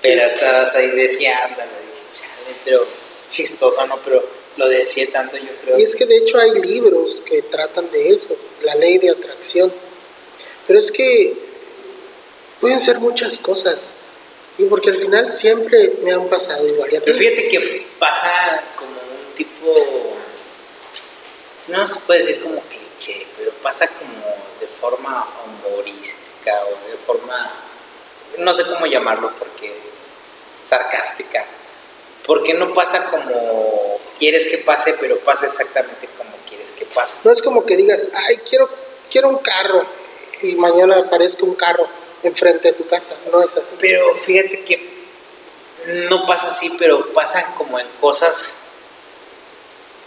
Pero es- estabas ahí deseando, dije, chale, pero chistoso, ¿no? Pero lo deseé tanto, yo creo. y es que de hecho hay libros que tratan de eso, la ley de atracción. Pero es que pueden ser muchas cosas. Y porque al final siempre me han pasado igual. Pero fíjate que pasa como un tipo, no se puede decir como cliché, pero pasa como de forma humorística o de forma, no sé cómo llamarlo, porque sarcástica. Porque no pasa como quieres que pase, pero pasa exactamente como quieres que pase. No es como que digas, ay, quiero, quiero un carro y mañana aparezca un carro enfrente de tu casa. No es así. Pero fíjate que no pasa así, pero pasan como en cosas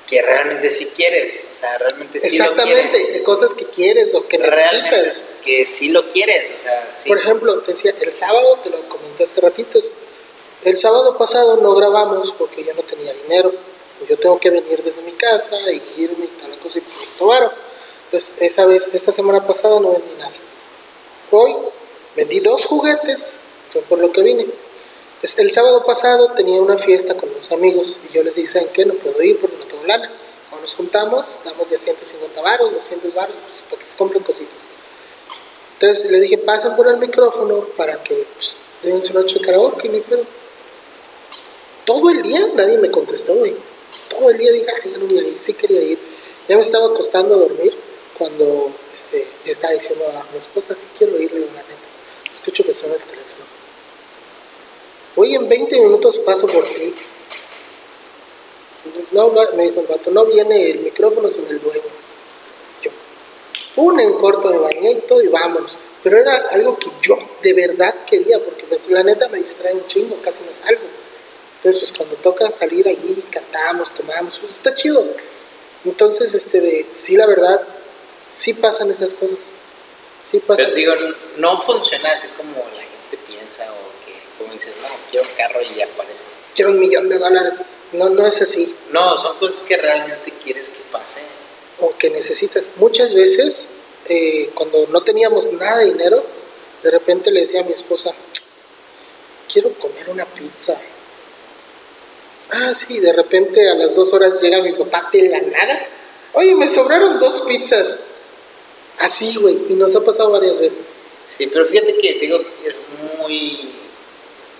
que realmente sí quieres. O sea, realmente sí lo quieres. Exactamente, cosas que quieres o que Realmente necesitas. que sí lo quieres. O sea, sí. Por ejemplo, te decía, el sábado, te lo comenté hace ratitos, el sábado pasado no grabamos porque yo no tenía dinero. Yo tengo que venir desde mi casa y irme y tal cosa y pues varo. Entonces, esa vez, esta semana pasada no vendí nada. Hoy vendí dos juguetes, fue por lo que vine. El sábado pasado tenía una fiesta con unos amigos y yo les dije, ¿saben qué? No puedo ir porque no tengo lana. Cuando nos juntamos, damos de 150 varos, 200 varos, pues, para que se compren cositas. Entonces le dije, pasen por el micrófono para que pues, den su noche de karaoke, ni pedo. Todo el día nadie me contestó, güey. Todo el día dije, ay, ya no voy a ir, sí quería ir. Ya me estaba acostando a dormir cuando este, estaba diciendo a mi esposa, sí quiero ir, le digo, la neta. Escucho que suena el teléfono. Oye, en 20 minutos paso por ti. No, me dijo no viene el micrófono sin el dueño. Yo, un en corto me bañé y todo y vámonos. Pero era algo que yo de verdad quería, porque pues la neta me distrae un chingo, casi no salgo. Entonces pues cuando toca salir allí, cantamos, tomamos, pues está chido. Entonces, este de, sí la verdad, sí pasan esas cosas. Sí pasan. Pero digo, no funciona así como la gente piensa o que, como dices, no, quiero un carro y ya aparece. Quiero un millón de dólares. No, no es así. No, son cosas que realmente quieres que pasen. o que necesitas. Muchas veces, eh, cuando no teníamos nada de dinero, de repente le decía a mi esposa, quiero comer una pizza. Ah, sí, de repente a las dos horas llega mi papá de la nada. Oye, me sobraron dos pizzas. Así, güey, y nos ha pasado varias veces. Sí, pero fíjate que te digo es muy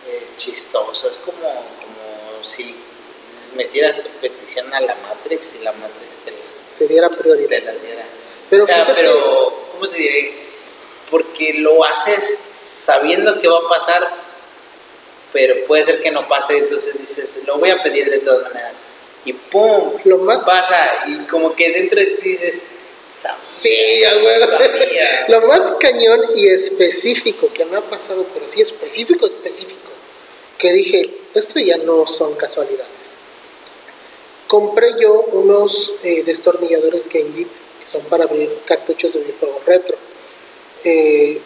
eh, chistoso. Es como, como si metieras tu petición a la Matrix y la Matrix te, Te diera te prioridad. la diera. Pero o sea, fíjate- pero, ¿cómo te diré? Porque lo haces sabiendo que va a pasar, pero puede ser que no pase, entonces dices, lo voy a pedir de todas maneras. Y ¡pum! Lo más- pasa. Y como que dentro de ti dices, "Sabía". Sí. Sabía. (laughs) Lo más cañón y específico que me ha pasado, pero sí específico, específico, que dije, esto ya no son casualidades. Compré yo unos eh, destornilladores Game Geek, que son para abrir cartuchos de videojuegos retro. Eh,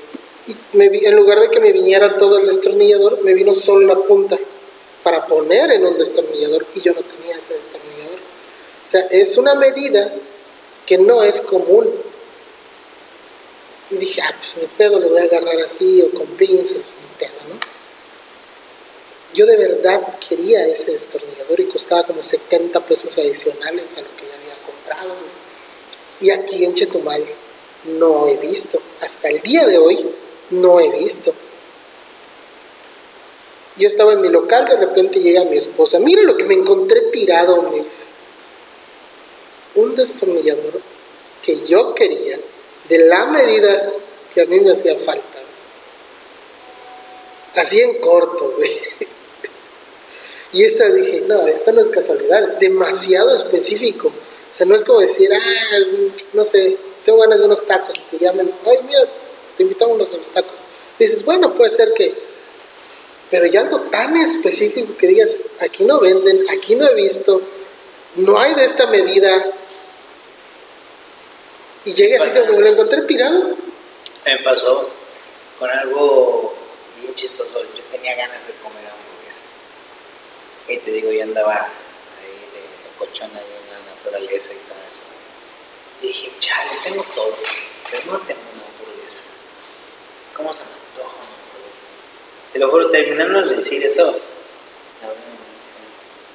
y me en lugar de que me viniera todo el destornillador, me vino solo la punta para poner en un destornillador y yo no tenía ese destornillador. O sea, es una medida que no es común. Y dije, ah, pues ni pedo, lo voy a agarrar así o con pinzas, ni pedo, ¿no? Yo de verdad quería ese destornillador y costaba como 70 pesos adicionales a lo que ya había comprado. Y aquí en Chetumal no he visto, hasta el día de hoy no he visto. Yo estaba en mi local, de repente llega mi esposa, mira lo que me encontré tirado, me dice. Un destornillador que yo quería, de la medida que a mí me hacía falta. Así en corto, güey. (laughs) Y esta dije, no, esta no es casualidad, es demasiado específico. O sea, no es como decir, ah, no sé, tengo ganas de unos tacos, y te llaman, ay, mira, te invitamos a unos. Dices, bueno, puede ser que, pero ya algo tan específico que digas, aquí no venden, aquí no he visto, no hay de esta medida. Y llegué así como lo encontré tirado. Me pasó con algo bien chistoso. Yo tenía ganas de comer hamburguesa. Y te digo, yo andaba ahí de cochona ahí en la naturaleza y todo eso. Y dije, chale, tengo todo, pero no tengo hamburguesa. ¿Cómo se me antoja Te lo juro, terminando de decir eso,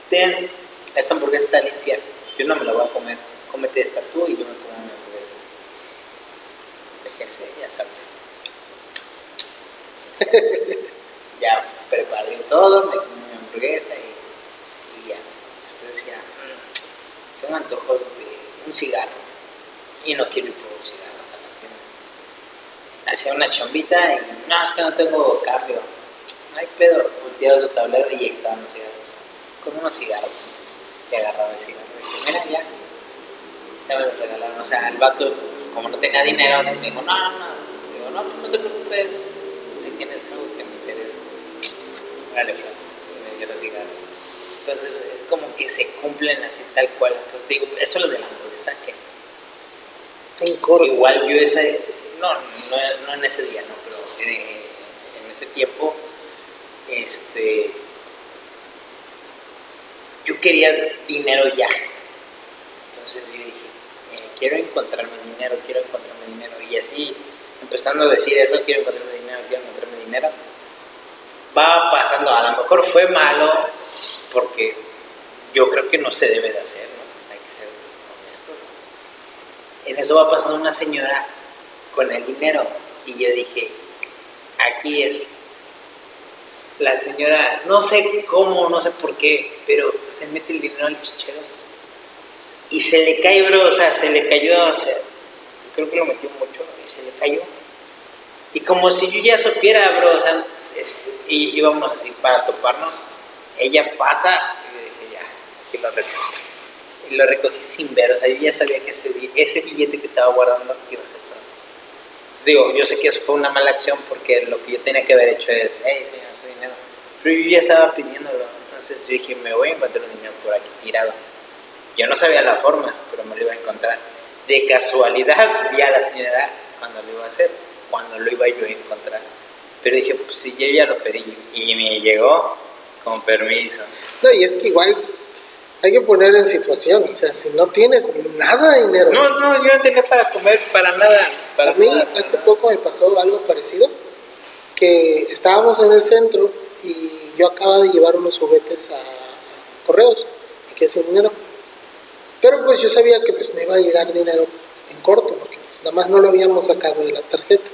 ten, esta hamburguesa está limpia, yo no me la voy a comer, cómete esta tú y yo me como una hamburguesa. Déjense, ya saben. (laughs) ya preparé todo, me comí mi hamburguesa y, ya. Después decía, tengo antojo de un cigarro y no quiero ir por un cigarro. Hacía una chombita y no, es que no tengo cambio. No hay pedo. Volteaba su tablero y estaban los cigarros. Con unos cigarros. Y agarraba el cigarro. Y dije, mira, ya. Ya me lo regalaron. O sea, el vato, como no tenía dinero, me dijo, no, no, no. Digo, no, no te preocupes. Si tienes algo que me interesa. Dale, Fran. Y me dio los cigarros. Entonces, es como que se cumplen así tal cual. Entonces, digo, eso es lo de la hamburguesa que. Igual yo ese, no, no, en ese día, no, pero en, en ese tiempo, este, yo quería dinero ya. Entonces yo dije, eh, quiero encontrarme dinero, quiero encontrarme dinero. Y así, empezando a decir eso, quiero encontrarme dinero, quiero encontrarme dinero, va pasando, a lo mejor fue malo, porque yo creo que no se debe de hacer, ¿no? Hay que ser honestos en eso va pasando una señora con el dinero y yo dije, aquí es. La señora, no sé cómo, no sé por qué, pero se mete el dinero al chichero y se le cae, bro, o sea, se le cayó, o sea, creo que lo metió mucho y se le cayó. Y como si yo ya supiera, bro, o sea, es- y íbamos así para toparnos, ella pasa y yo dije, ya, y lo recojo y lo recogí sin ver, o sea, yo ya sabía que ese, ese billete que estaba guardando iba a ser. Digo, yo sé que eso fue una mala acción porque lo que yo tenía que haber hecho es, hey, señor, su dinero. Pero yo ya estaba pidiéndolo, entonces yo dije, me voy a encontrar un dinero por aquí tirado. Yo no sabía la forma, pero me lo iba a encontrar. De casualidad (laughs) vi a la señora cuando lo iba a hacer, cuando lo iba yo a encontrar. Pero dije, pues si yo ya lo pedí y me llegó con permiso. No, y es que igual hay que poner en situación. O sea, si no tienes nada de dinero. No, no, yo no tenía para comer, para nada. Para a mí nada. hace poco me pasó algo parecido, que estábamos en el centro y yo acababa de llevar unos juguetes a, correos quedé sin dinero. Pero pues yo sabía que pues me iba a llegar dinero en corto, porque pues, nada más no lo habíamos sacado de la tarjeta.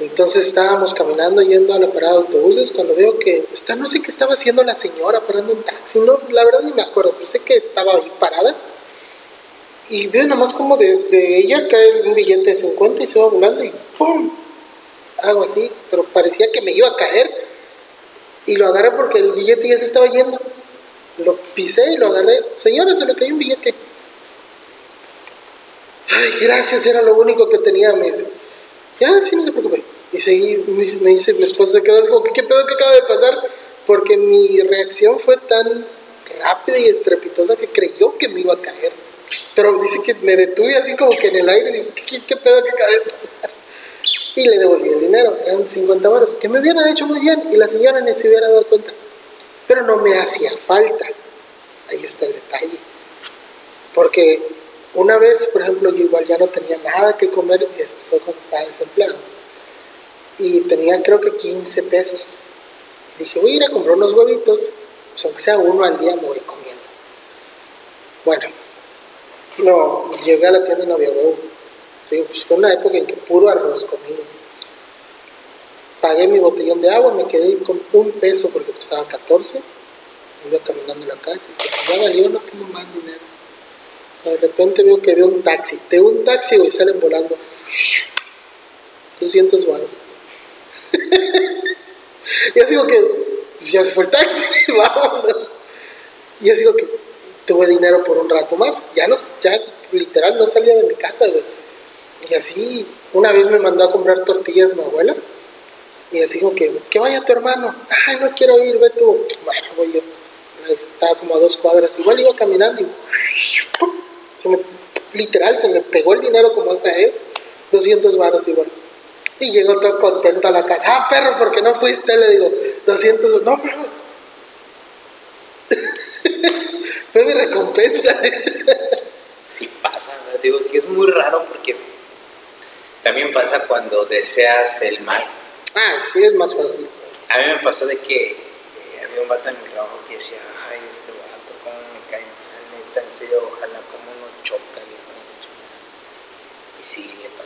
Entonces estábamos caminando yendo a la parada de autobuses cuando veo que está, no sé qué estaba haciendo la señora parando un taxi, no, la verdad ni me acuerdo, pero sé que estaba ahí parada y veo nada más como de, de ella cae un billete de 50 y se va volando y ¡pum! Algo así, pero parecía que me iba a caer y lo agarré porque el billete ya se estaba yendo. Lo pisé y lo agarré. Señora, se le cayó un billete. Ay, gracias, era lo único que tenía. Me ya, sí, no se preocupe. Y seguí, me dice- mi esposa quedó así como, ¿qué pedo que acaba de pasar? Porque mi reacción fue tan rápida y estrepitosa que creyó que me iba a caer. Pero dice que me detuve así como que en el aire digo, ¿qué, qué pedo que acaba de pasar? Y le devolví el dinero, eran 50 baros, que me hubieran hecho muy bien y la señora ni se hubiera dado cuenta. Pero no me hacía falta. Ahí está el detalle. Porque una vez, por ejemplo, yo igual ya no tenía nada que comer, esto fue cuando estaba desempleado. Y tenía creo que 15 pesos. Y dije, voy a ir a comprar unos huevitos, pues aunque sea uno al día me voy comiendo. Bueno, no, llegué a la tienda y no había huevo. Pues fue una época en que puro arroz comí. Pagué mi botellón de agua, me quedé con un peso porque costaba 14. Iba caminando la casa y dije, ya valió, no tengo más dinero. De repente veo que de un taxi, de un taxi, güey, salen volando 200 baros. (laughs) y así digo que, pues ya se fue el taxi, (laughs) vámonos. Y así digo que tuve dinero por un rato más. Ya, no, ya literal no salía de mi casa, güey. Y así, una vez me mandó a comprar tortillas mi abuela. Y así como que, que vaya tu hermano. Ay, no quiero ir, ve tú. Bueno, voy yo. Estaba como a dos cuadras. Igual iba caminando y. se me, literal se me pegó el dinero como esa es. 200 varos igual. Y llegó todo contento a la casa. Ah, perro, ¿por qué no fuiste? Le digo, 200 varos. No. (laughs) Fue mi recompensa. Sí pasa, ¿no? digo que es muy raro porque también pasa cuando deseas el mal. ah, sí, es más fácil. A mí me pasó de que eh, había un vato en mi trabajo que decía, ay, este vato, cómo me cae mal, neta, en serio, ojalá cómo no choca, y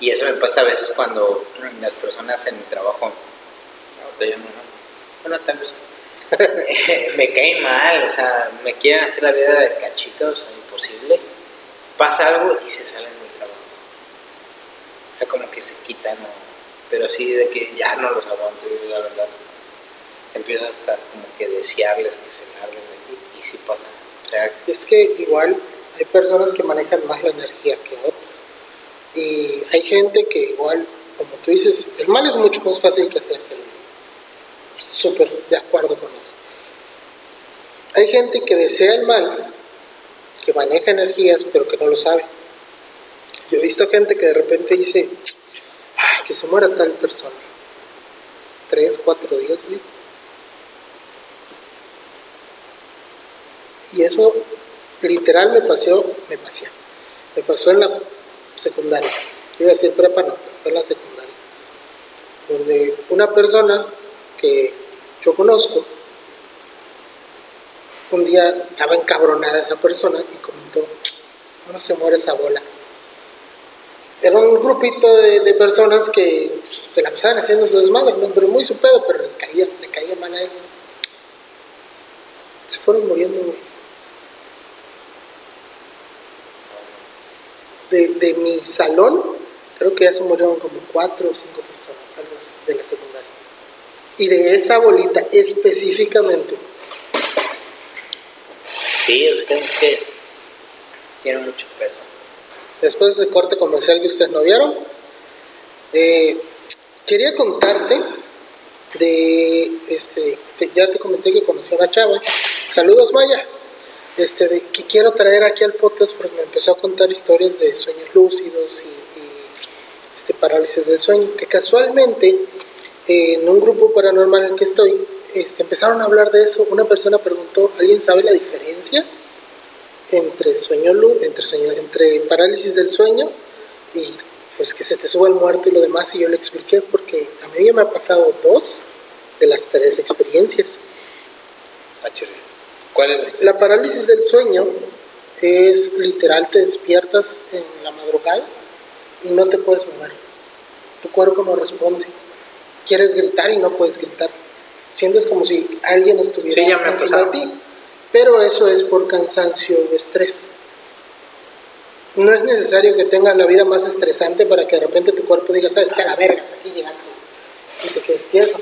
Y eso me pasa a veces cuando las personas en mi trabajo, no, no, no, bueno, tal vez, (laughs) me caen mal, o sea, me quieren hacer la vida de cachitos, imposible, pasa algo y se salen del trabajo. O sea, como que se quitan, pero sí de que ya no los aguanto, la verdad. Empiezo hasta como que desearles que se larguen de ti y sí pasa. O sea, es que igual hay personas que manejan más la energía que otras. Y hay gente que igual, como tú dices, el mal es mucho más fácil que hacer que el bien. Súper de acuerdo con eso. Hay gente que desea el mal, que maneja energías, pero que no lo sabe. Yo he visto gente que de repente dice, Ay, que se muera tal persona. Tres, cuatro días, güey. Y eso literal me pasó, me pasó, me pasó en la secundaria. Iba a decir prepa, no, fue la secundaria. Donde una persona que yo conozco, un día estaba encabronada esa persona y comentó, no se muere esa bola. Era un grupito de, personas que se la pasaban haciendo su desmadre, pero muy su pedo, pero les caía, le caía mal a él. Se fueron muriendo, güey. De, salón, creo que ya se murieron como cuatro o cinco personas, algo así, de la secundaria. Y de esa bolita específicamente, Sí, es que, tiene mucho peso. Después de ese corte comercial que ustedes no vieron, eh, quería contarte de, este, ya te comenté que conocí a una chava, saludos Maya, este, de, que quiero traer aquí al podcast porque me empezó a contar historias de sueños lúcidos y, este, parálisis del sueño, que casualmente en un grupo paranormal en el que estoy, este, empezaron a hablar de eso. Una persona preguntó, ¿alguien sabe la diferencia entre sueño entre sueño, entre parálisis del sueño y pues que se te suba el muerto y lo demás? Y yo le expliqué porque a mí ya me ha pasado dos de las tres experiencias. Ah, ¿Cuál es la? la parálisis del sueño es literal, te despiertas en la madrugada y no te puedes mover. Tu cuerpo no responde. Quieres gritar y no puedes gritar sientes como si alguien estuviera encima de ti, pero eso es por cansancio o estrés. No es necesario que tengas la vida más estresante para que de repente tu cuerpo diga, sabes que a la verga, hasta aquí llegaste y te quedes tieso.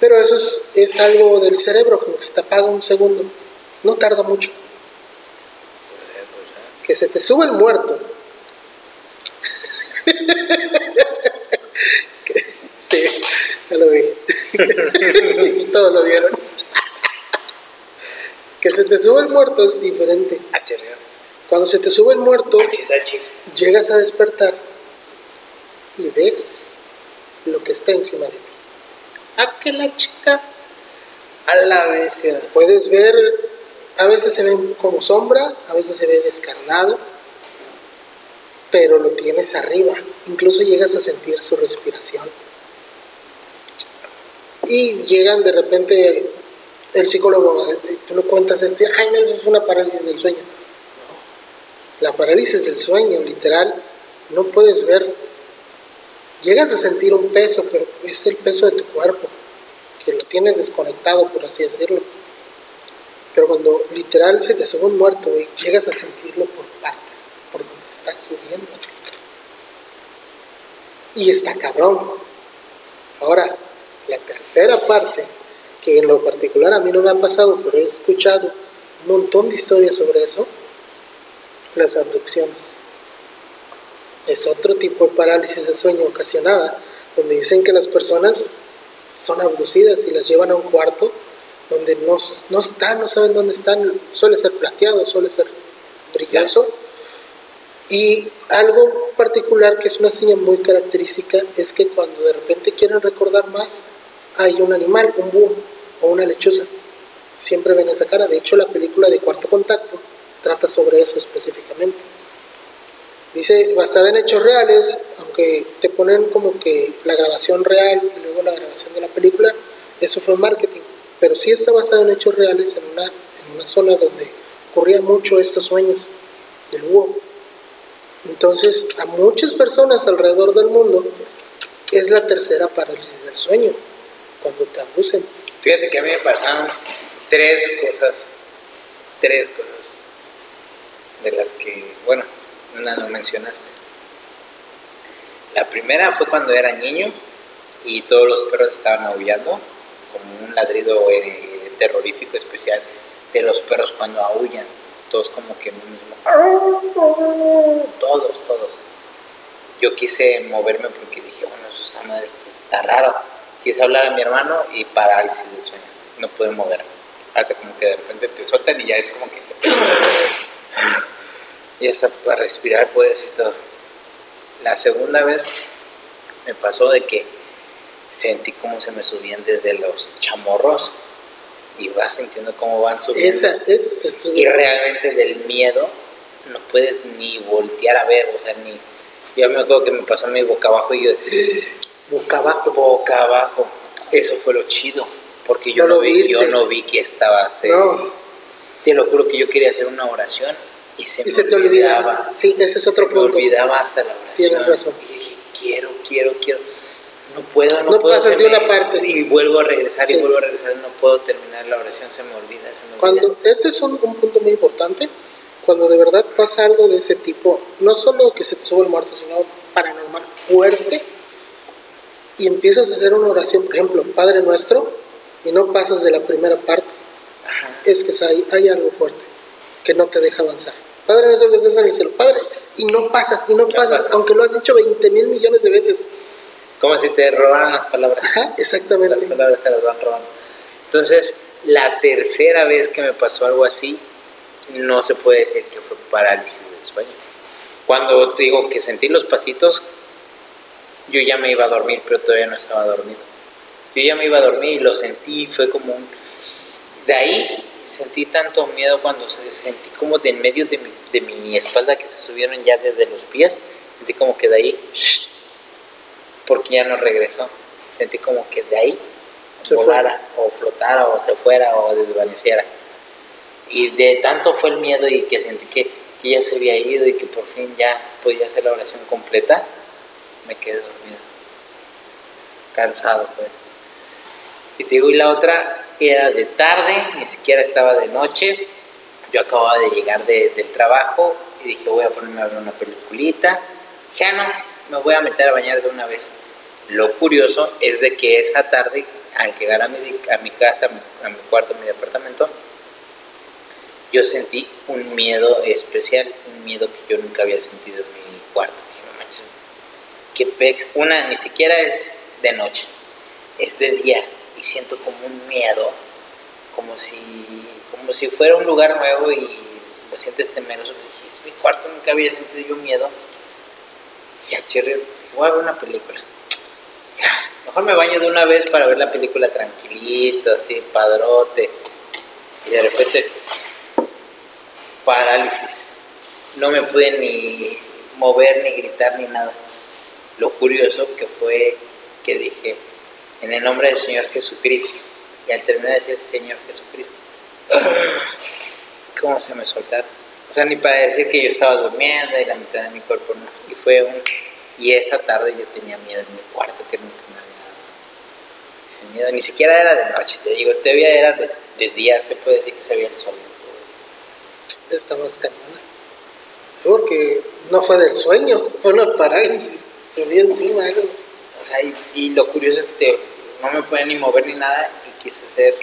Pero eso es, algo del cerebro, como que se te apaga un segundo, no tarda mucho. Que se te sube el muerto. (laughs) sí, ya lo vi. (laughs) y todos lo vieron. que se te sube el muerto es diferente. Cuando se te sube el muerto, llegas a despertar y ves lo que está encima de ti. Ah, que la chica. A la vez. Puedes ver, a veces se ve como sombra, a veces se ve descarnado, pero lo tienes arriba. Incluso llegas a sentir su respiración y llegan de repente el psicólogo, tú lo cuentas esto, ay, no, eso es una parálisis del sueño. La parálisis del sueño, literal, no puedes ver, llegas a sentir un peso, pero es el peso de tu cuerpo, que lo tienes desconectado, por así decirlo. Pero cuando literal se te sube un muerto, llegas a sentirlo por partes, por donde está subiendo. Y está cabrón. Ahora, la tercera parte, que en lo particular a mí no me ha pasado, pero he escuchado un montón de historias sobre eso, las abducciones. Es otro tipo de parálisis de sueño ocasionada, donde dicen que las personas son abducidas y las llevan a un cuarto donde no, no están, no saben dónde están, suele ser plateado, suele ser brilloso. Y algo particular que es una señal muy característica es que cuando de repente quieren recordar más, hay un animal, un búho o una lechuza. Siempre ven esa cara. De hecho, la película de Cuarto Contacto trata sobre eso específicamente. Dice, basada en hechos reales, aunque te ponen como que la grabación real y luego la grabación de la película, eso fue marketing. Pero sí está basada en hechos reales en una, en una zona donde ocurrían mucho estos sueños del búho. Entonces, a muchas personas alrededor del mundo es la tercera parálisis del sueño, cuando te abusen. Fíjate que a mí me pasaron tres cosas, tres cosas, de las que, bueno, una no mencionaste. La primera fue cuando era niño y todos los perros estaban aullando, como un ladrido eh, terrorífico especial de los perros cuando aullan, todos como que mismo... Todos, todos. Yo quise moverme porque dije, bueno, Susana, esto está raro. Quise hablar a mi hermano y parálisis del sueño. No pude moverme. Hace como que de repente te sueltan y ya es como que... y hasta para respirar puedes y todo. La segunda vez me pasó de que sentí como se me subían desde los chamorros y vas sintiendo cómo van subiendo. Esa, eso y realmente del miedo no puedes ni voltear a ver, o sea, ni... Yo me acuerdo que me pasó mi boca abajo y yo... (gasps) Boca abajo. Boca abajo. Eso fue lo chido, porque yo, no, vi, yo no vi que estaba... No. Te lo juro que yo quería hacer una oración y se, y se te olvidaba. Sí, ese es otro se punto. Me olvidaba hasta la oración. Tienes razón. Y dije, quiero, quiero, quiero. No puedo, no, No puedo. pasas de una parte. Y vuelvo a regresar Sí. y vuelvo a regresar. No puedo terminar la oración, se me olvida, se me olvida. Cuando, este es un, un punto muy importante, cuando de verdad pasa algo de ese tipo, no solo que se te sube el muerto, sino paranormal fuerte, y empiezas a hacer una oración, por ejemplo, Padre Nuestro, y no pasas de la primera parte, Ajá. es que hay, hay algo fuerte que no te deja avanzar. Padre Nuestro que estás en el cielo, Padre, y no pasas, y no pasas, aunque lo has dicho 20 mil millones de veces. Como si te robaran las palabras. Ajá, Las exactamente. palabras te las van robando. Entonces, la tercera vez que me pasó algo así, no se puede decir que fue parálisis del sueño. Cuando te digo que sentí los pasitos, yo ya me iba a dormir, pero todavía no estaba dormido. Yo ya me iba a dormir y lo sentí, fue como un... De ahí sentí tanto miedo cuando se- sentí como de en medio de mi, de mi espalda que se subieron ya desde los pies, sentí como que de ahí, porque ya no regresó, sentí como que de ahí Se fue. volara o flotara o se fuera o desvaneciera. Y de tanto fue el miedo y que sentí que, que ya se había ido y que por fin ya podía hacer la oración completa, me quedé dormido. Cansado, pues. Y te digo, y la otra era de tarde, ni siquiera estaba de noche. Yo acababa de llegar de- del trabajo y dije, voy a ponerme a ver una peliculita. Dije, ah, no, me voy a meter a bañar de una vez. Lo curioso es de que esa tarde, al llegar a mi, a mi casa, a mi, cuarto, a mi departamento, yo sentí un miedo especial, un miedo que yo nunca había sentido en mi cuarto. Dije, no manches, qué pex. Una, ni siquiera es de noche, es de día y siento como un miedo, como si, como si fuera un lugar nuevo y lo sientes temeroso. Dije, mi cuarto, nunca había sentido yo miedo. Ya, Cherry, voy a ver una película. Mejor me baño de una vez para ver la película tranquilito, así, padrote. Y de repente, parálisis. No me pude ni mover, ni gritar, ni nada. Lo curioso que fue que dije, en el nombre del Señor Jesucristo. Y al terminar de decir Señor Jesucristo, (sighs) ¿cómo se me soltaron? O sea, ni para decir que yo estaba durmiendo y la mitad de mi cuerpo no. Y fue un... Y esa tarde yo tenía miedo en mi cuarto que nunca me había dado. Ese miedo, ni siquiera era de noche, te digo, todavía era de, de día, se puede decir que se veía el sol. Está más cañona. Porque no fue del sueño, fue una parálisis. Se vio encima algo. O sea, y, y lo curioso es que te- no me podía ni mover ni nada y quise hacer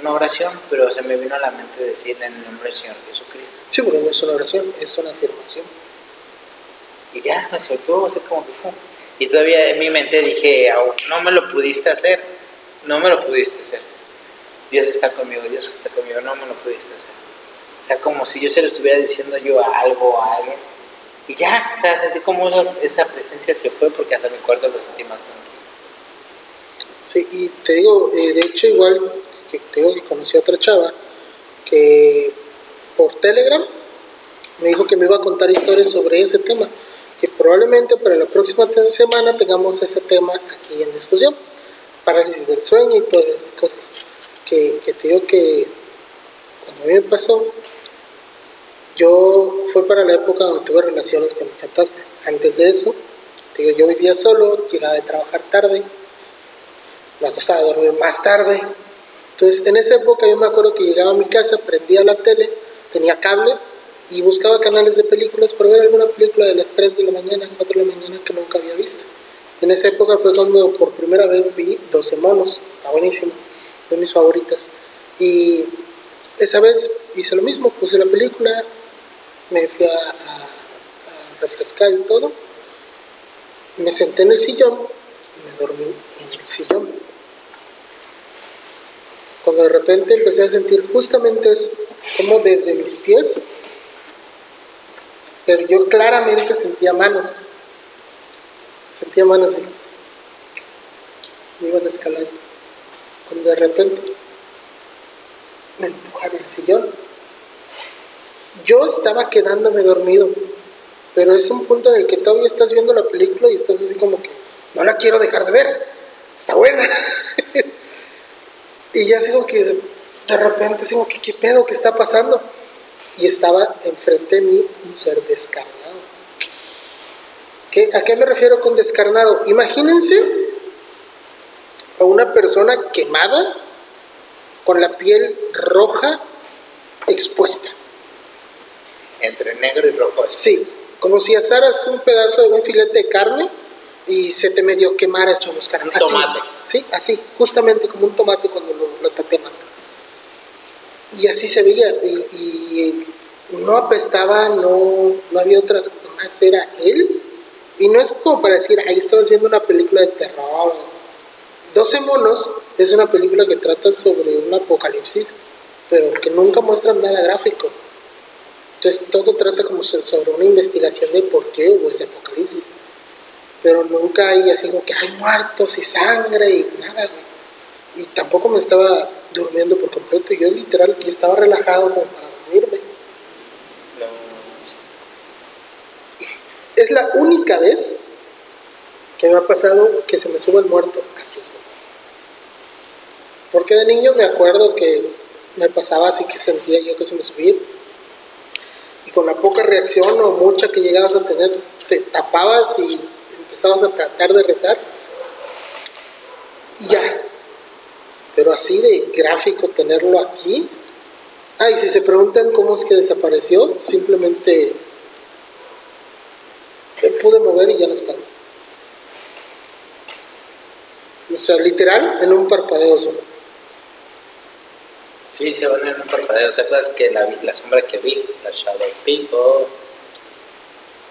una oración, pero se me vino a la mente decir en el nombre del Señor Jesucristo. Sí, porque no es una oración, es una afirmación. Y ya me soltó, así como que fue. Y todavía en mi mente dije, "Au, no me lo pudiste hacer, no me lo pudiste hacer. Dios está conmigo, Dios está conmigo, no me lo pudiste hacer. O sea, como si yo se lo estuviera diciendo yo a algo a alguien. Y ya, o sea, sentí como esa, presencia se fue porque hasta mi cuarto lo sentí más tranquilo. Sí, y te digo, eh, de hecho, igual que te digo que conocí a otra chava que por Telegram me dijo que me iba a contar historias sobre ese tema. probablemente para la próxima semana tengamos ese tema aquí en discusión. Parálisis del sueño y todas esas cosas que, que te digo que cuando a mí me pasó, yo fue para la época donde tuve relaciones con el fantasma. Antes de eso, digo, yo vivía solo, llegaba de trabajar tarde, me acostaba a dormir más tarde. Entonces, en esa época yo me acuerdo que llegaba a mi casa, prendía la tele, tenía cable y buscaba canales de películas para ver alguna película de las 3 de la mañana, 4 de la mañana que nunca había visto. En esa época fue cuando por primera vez vi 12 monos, está buenísimo, de mis favoritas. Y esa vez hice lo mismo, puse la película, me fui a, refrescar y todo, me senté en el sillón y me dormí en el sillón. Cuando de repente empecé a sentir justamente eso, como desde mis pies, pero yo claramente sentía manos, sentía manos y me iban a escalar. Cuando de repente me empujaron el sillón. Yo estaba quedándome dormido, pero es un punto en el que todavía estás viendo la película y estás así como que no la quiero dejar de ver, está buena. (laughs) y ya sigo que de repente digo que qué pedo, qué está pasando. Y estaba enfrente de mí un ser descarnado. ¿Qué, ¿A qué me refiero con descarnado? Imagínense a una persona quemada con la piel roja expuesta. Entre negro y rojo. Sí, como si asaras un pedazo de un filete de carne y se te medio quemara chamuscar. Un tomate. Sí, así, justamente como un tomate cuando lo, lo tatemas. Y así se veía, y, no apestaba, no, no había otras cosas, era él. Y no es como para decir, ahí estabas viendo una película de terror. 12 monos es una película que trata sobre un apocalipsis, pero que nunca muestra nada gráfico. Entonces todo trata como sobre una investigación de por qué hubo ese apocalipsis. Pero nunca hay así como que hay muertos y sangre y nada, Y tampoco me estaba durmiendo por completo. Yo literal estaba relajado como para dormirme. Es la única vez que me ha pasado que se me sube el muerto así. Porque de niño me acuerdo que me pasaba así que sentía yo que se me subía. Con la poca reacción o mucha que llegabas a tener, te tapabas y empezabas a tratar de rezar. Y ya. Pero así de gráfico tenerlo aquí. Ah, y si se preguntan cómo es que desapareció, simplemente me pude mover y ya no estaba. O sea, literal, en un parpadeo solo. Sí, se van en un parpadeo. ¿Te acuerdas que la, la sombra que vi, la Shadow People?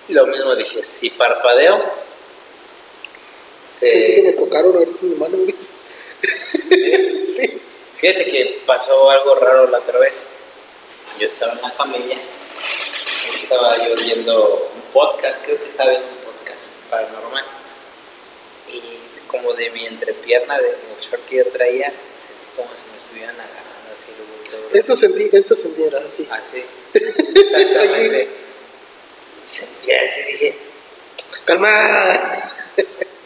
Lo mismo dije, si parpadeo. Se... Sentí que me tocaron ahorita mi mano, ¿Sí? sí. Fíjate que pasó algo raro la otra vez. Yo estaba en la familia, estaba yo viendo un podcast, creo que estaba viendo un podcast paranormal. Y como de mi entrepierna, de short que yo traía, sentí como si me estuvieran agarrando eso sentí, esto sentí era así. Así. Exactamente. (laughs) Sentí así, dije. Calma.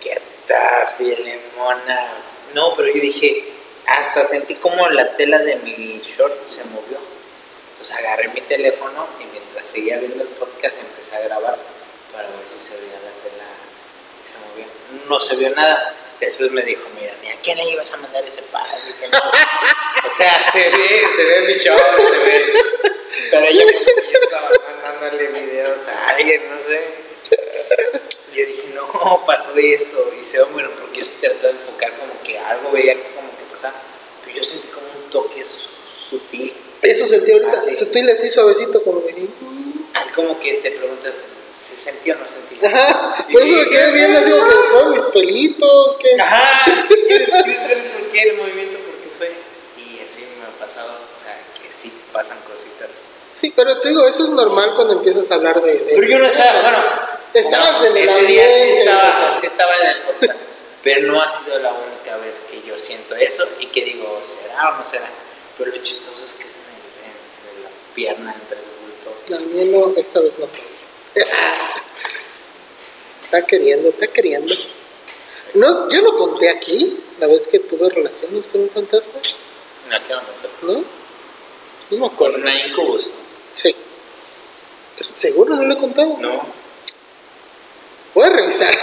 ¿Qué tal? No, pero yo dije, hasta sentí como la tela de mi short se movió. Entonces agarré mi teléfono y mientras seguía viendo el podcast empecé a grabar para ver si se veía la tela y se movió. No se vio nada. Jesús me dijo, mira, ni a quién le ibas a mandar ese padre. (laughs) o sea, se ve, se ve mi show, se ve. Pero ella yo estaba mandándole videos a alguien, no sé. Y yo dije, no, pasó esto. Y se ve bueno, porque yo se trató de enfocar como que algo veía como que pasaba. Pero yo sentí como un toque sutil. Eso sentí ahorita, sutil así suavecito, como venía. Como que te preguntas, sentí o no sentí. Ajá, por eso me quedé viendo así como que fueron mis pelitos, que... Ajá, ¿quieres, ver por qué el movimiento? ¿Por qué fue? Y así me ha pasado, o sea, que sí pasan cositas. Sí, pero te digo, eso es normal cuando empiezas a hablar de... de pero yo no estaba, bueno... Estabas en el ambiente. Sí estaba, sí estaba en el podcast, pero no ha sido la única vez que yo siento eso y que digo, ¿será o no será? Pero lo chistoso es que es en, el, en la pierna, entre el bulto. A mí no, esta vez no fue. Está queriendo, está queriendo. No, yo lo conté aquí, la vez que tuve relaciones con un fantasma. ¿No? No me Con acuerdo. una incubus. Sí. ¿Seguro no lo he contado? No. Voy a revisar. (laughs)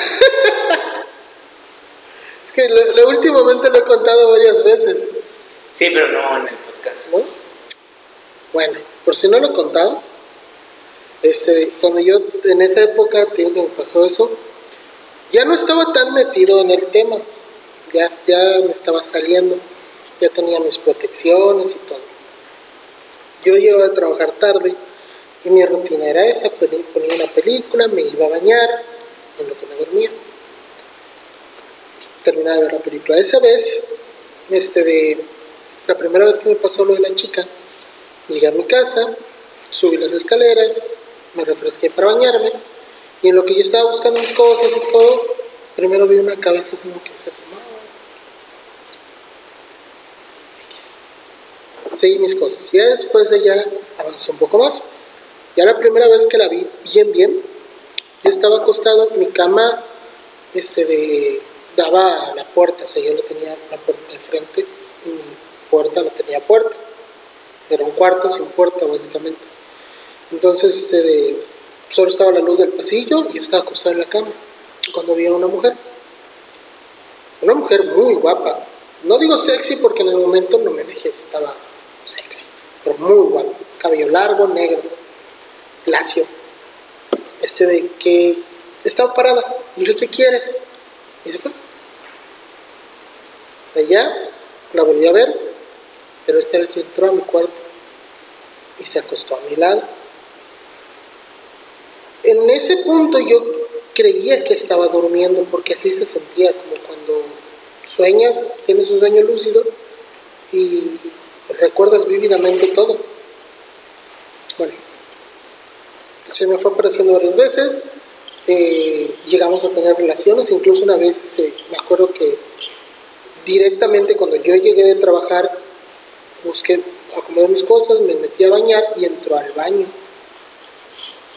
es que lo, lo últimamente lo he contado varias veces, Sí, pero no en el podcast. ¿no? Bueno, por si no lo he contado, este, cuando yo en esa época, que me pasó eso, ya no estaba tan metido en el tema, ya, ya me estaba saliendo, ya tenía mis protecciones y todo. Yo llegaba a trabajar tarde y mi rutina era esa, poni- ponía una película, me iba a bañar, en lo que me dormía. Terminaba de ver la película. Esa vez, este de la primera vez que me pasó lo de la chica, llegué a mi casa, subí las escaleras, me refresqué para bañarme, y en lo que yo estaba buscando mis cosas y todo, primero vi una cabeza como que se asomaba. Seguí mis cosas. Ya después de ya avanzó un poco más. Ya la primera vez que la vi bien, bien, yo estaba acostado, mi cama este de, daba a la puerta, o sea, yo lo tenía la puerta de frente y mi puerta no tenía puerta. Era un cuarto sin puerta, básicamente. Entonces, de, solo estaba la luz del pasillo y yo estaba acostado en la cama. Cuando vi a una mujer, una mujer muy guapa. No digo sexy porque en el momento no me dejé, estaba sexy, pero muy guapa. Cabello largo, negro, lacio. Este de que estaba parada. Y dije, ¿qué quieres? Y se fue. Allá la volví a ver, pero esta vez entró a mi cuarto y se acostó a mi lado. En ese punto yo creía que estaba durmiendo porque así se sentía como cuando sueñas, tienes un sueño lúcido y recuerdas vívidamente todo. Bueno, se me fue apareciendo varias veces, eh, llegamos a tener relaciones, incluso una vez este, me acuerdo que directamente cuando yo llegué de trabajar, busqué, acomodé mis cosas, me metí a bañar y entró al baño.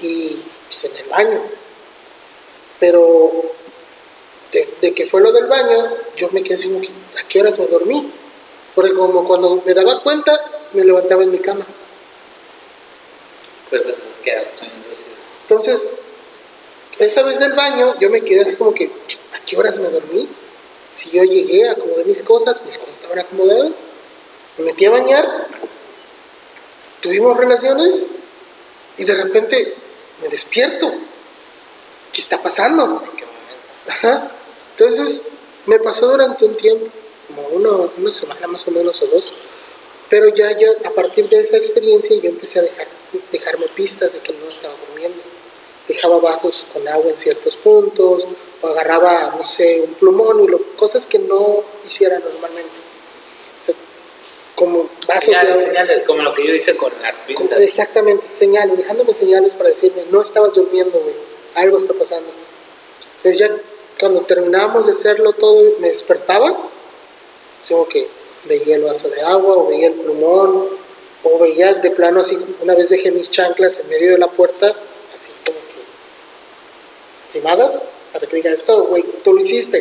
Y pues en el baño. Pero de, de que fue lo del baño, yo me quedé así como que, ¿a qué horas me dormí? Porque como cuando me daba cuenta, me levantaba en mi cama. Pues pues. Entonces, esa vez del baño, yo me quedé así como que, ¿a qué horas me dormí? Si yo llegué, acomodé mis cosas, mis cosas estaban acomodadas, me metí a bañar, tuvimos relaciones y de repente me despierto. ¿Qué está pasando? Ajá. Entonces, me pasó durante un tiempo, como una, una semana más o menos o dos, pero ya, ya a partir de esa experiencia yo empecé a dejar, dejarme pistas de que no estaba durmiendo. Dejaba vasos con agua en ciertos puntos, o agarraba, no sé, un plumón y lo, cosas que no hiciera normalmente. Como vasos de Señales, agua. señales, como lo que yo hice con las Como- pinzas. exactamente, señales, dejándome señales para decirme, no estabas durmiendo, güey, algo está pasando. Entonces ya cuando terminábamos de hacerlo todo, me despertaba, así como que veía el vaso de agua, o veía el plumón, o veía de plano así, una vez dejé mis chanclas en medio de la puerta, así como que cimadas, para que diga esto, güey, tú lo hiciste.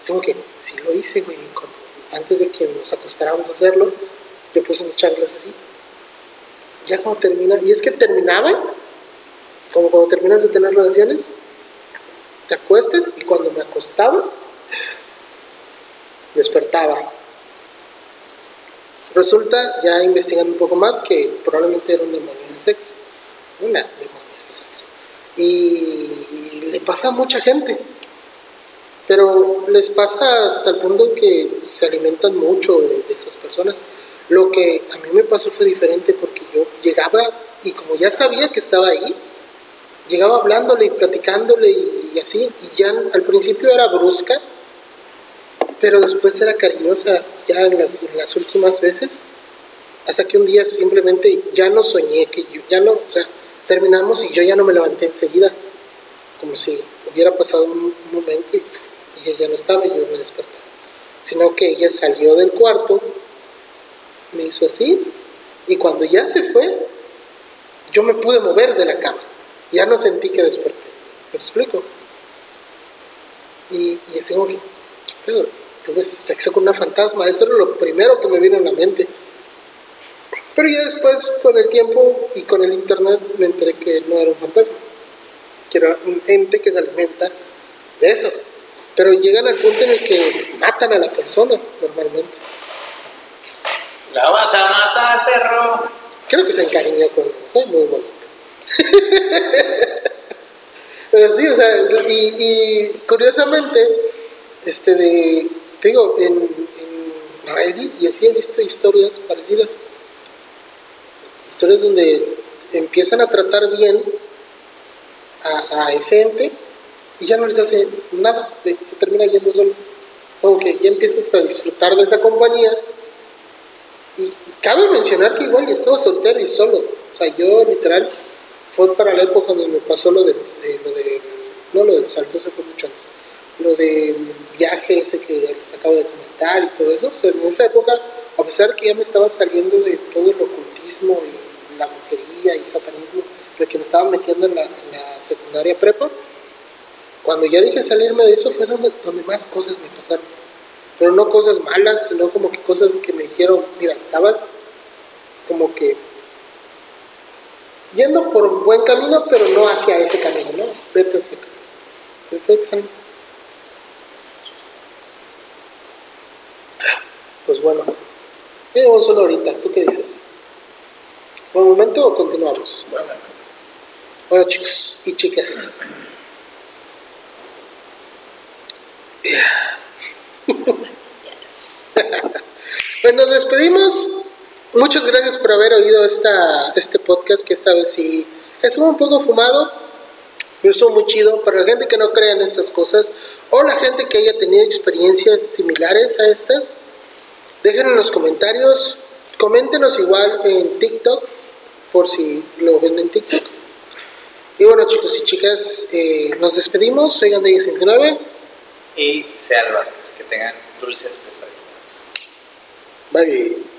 Así como que, sí lo hice, güey, con- antes de que nos acostáramos a hacerlo, yo puse mis chanclas así ya cuando termina, y es que terminaba, como cuando terminas de tener relaciones, te acuestas y cuando me acostaba, despertaba. Resulta, ya investigando un poco más, que probablemente era un demonio del sexo, una demonia del sexo. Y le pasa a mucha gente, pero les pasa hasta el punto que se alimentan mucho de, esas personas. Lo que a mí me pasó fue diferente porque yo llegaba y como ya sabía que estaba ahí, llegaba hablándole y platicándole y, así, y ya al principio era brusca, pero después era cariñosa ya en las, últimas veces, hasta que un día simplemente ya no soñé, que yo ya no, o sea, terminamos y yo ya no me levanté enseguida, como si hubiera pasado un, un momento y ella ya no estaba y yo me desperté, sino que ella salió del cuarto, me hizo así, y cuando ya se fue, yo me pude mover de la cama, ya no sentí que desperté, ¿me explico? Y, y así como que, ¿qué pedo? Tuve sexo con una fantasma, eso era lo primero que me vino a la mente. Pero ya después, con el tiempo y con el internet, me enteré que no era un fantasma, que era un ente que se alimenta de eso. Pero llegan al punto en el que matan a la persona normalmente. La vas a matar, perro. Creo que se encariñó con eso, muy bonito. (laughs) Pero sí, o sea, y, y curiosamente, este de, te digo, en, en Reddit y así he visto historias parecidas. Historias donde empiezan a tratar bien a, a ese ente y ya no les hace nada, se, se termina yendo solo. Como que ya empiezas a disfrutar de esa compañía. Y cabe mencionar que igual estaba soltero y solo. O sea, yo literal fue para la época donde me pasó lo del, eh, lo de, no lo del salto, eso fue mucho antes, lo del viaje ese que les acabo de comentar y todo eso. O sea, en esa época, a pesar que ya me estaba saliendo de todo el ocultismo y la brujería y satanismo, de que me estaba metiendo en la, en la secundaria prepa, cuando ya dije salirme de eso fue donde, donde más cosas me pasaron. Pero no cosas malas, sino como que cosas que me dijeron, mira, estabas como que yendo por un buen camino, pero no hacia ese camino, ¿no? Vete hacia acá. Extraño. Pues bueno, llevamos una horita, ¿tú qué dices? ¿Por un momento o continuamos? Bueno, Bueno, chicos y chicas. Pues nos despedimos. Muchas gracias por haber oído esta, este podcast que esta vez sí estuvo un poco fumado, pero estuvo muy chido. Para la gente que no crea en estas cosas o la gente que haya tenido experiencias similares a estas, dejen en los comentarios. Coméntenos igual en TikTok, por si lo ven en TikTok. Y bueno, chicos y chicas, eh, nos despedimos. Soy Gandaya 69. Y sean Vázquez, que tengan dulces pesadillas. Bye.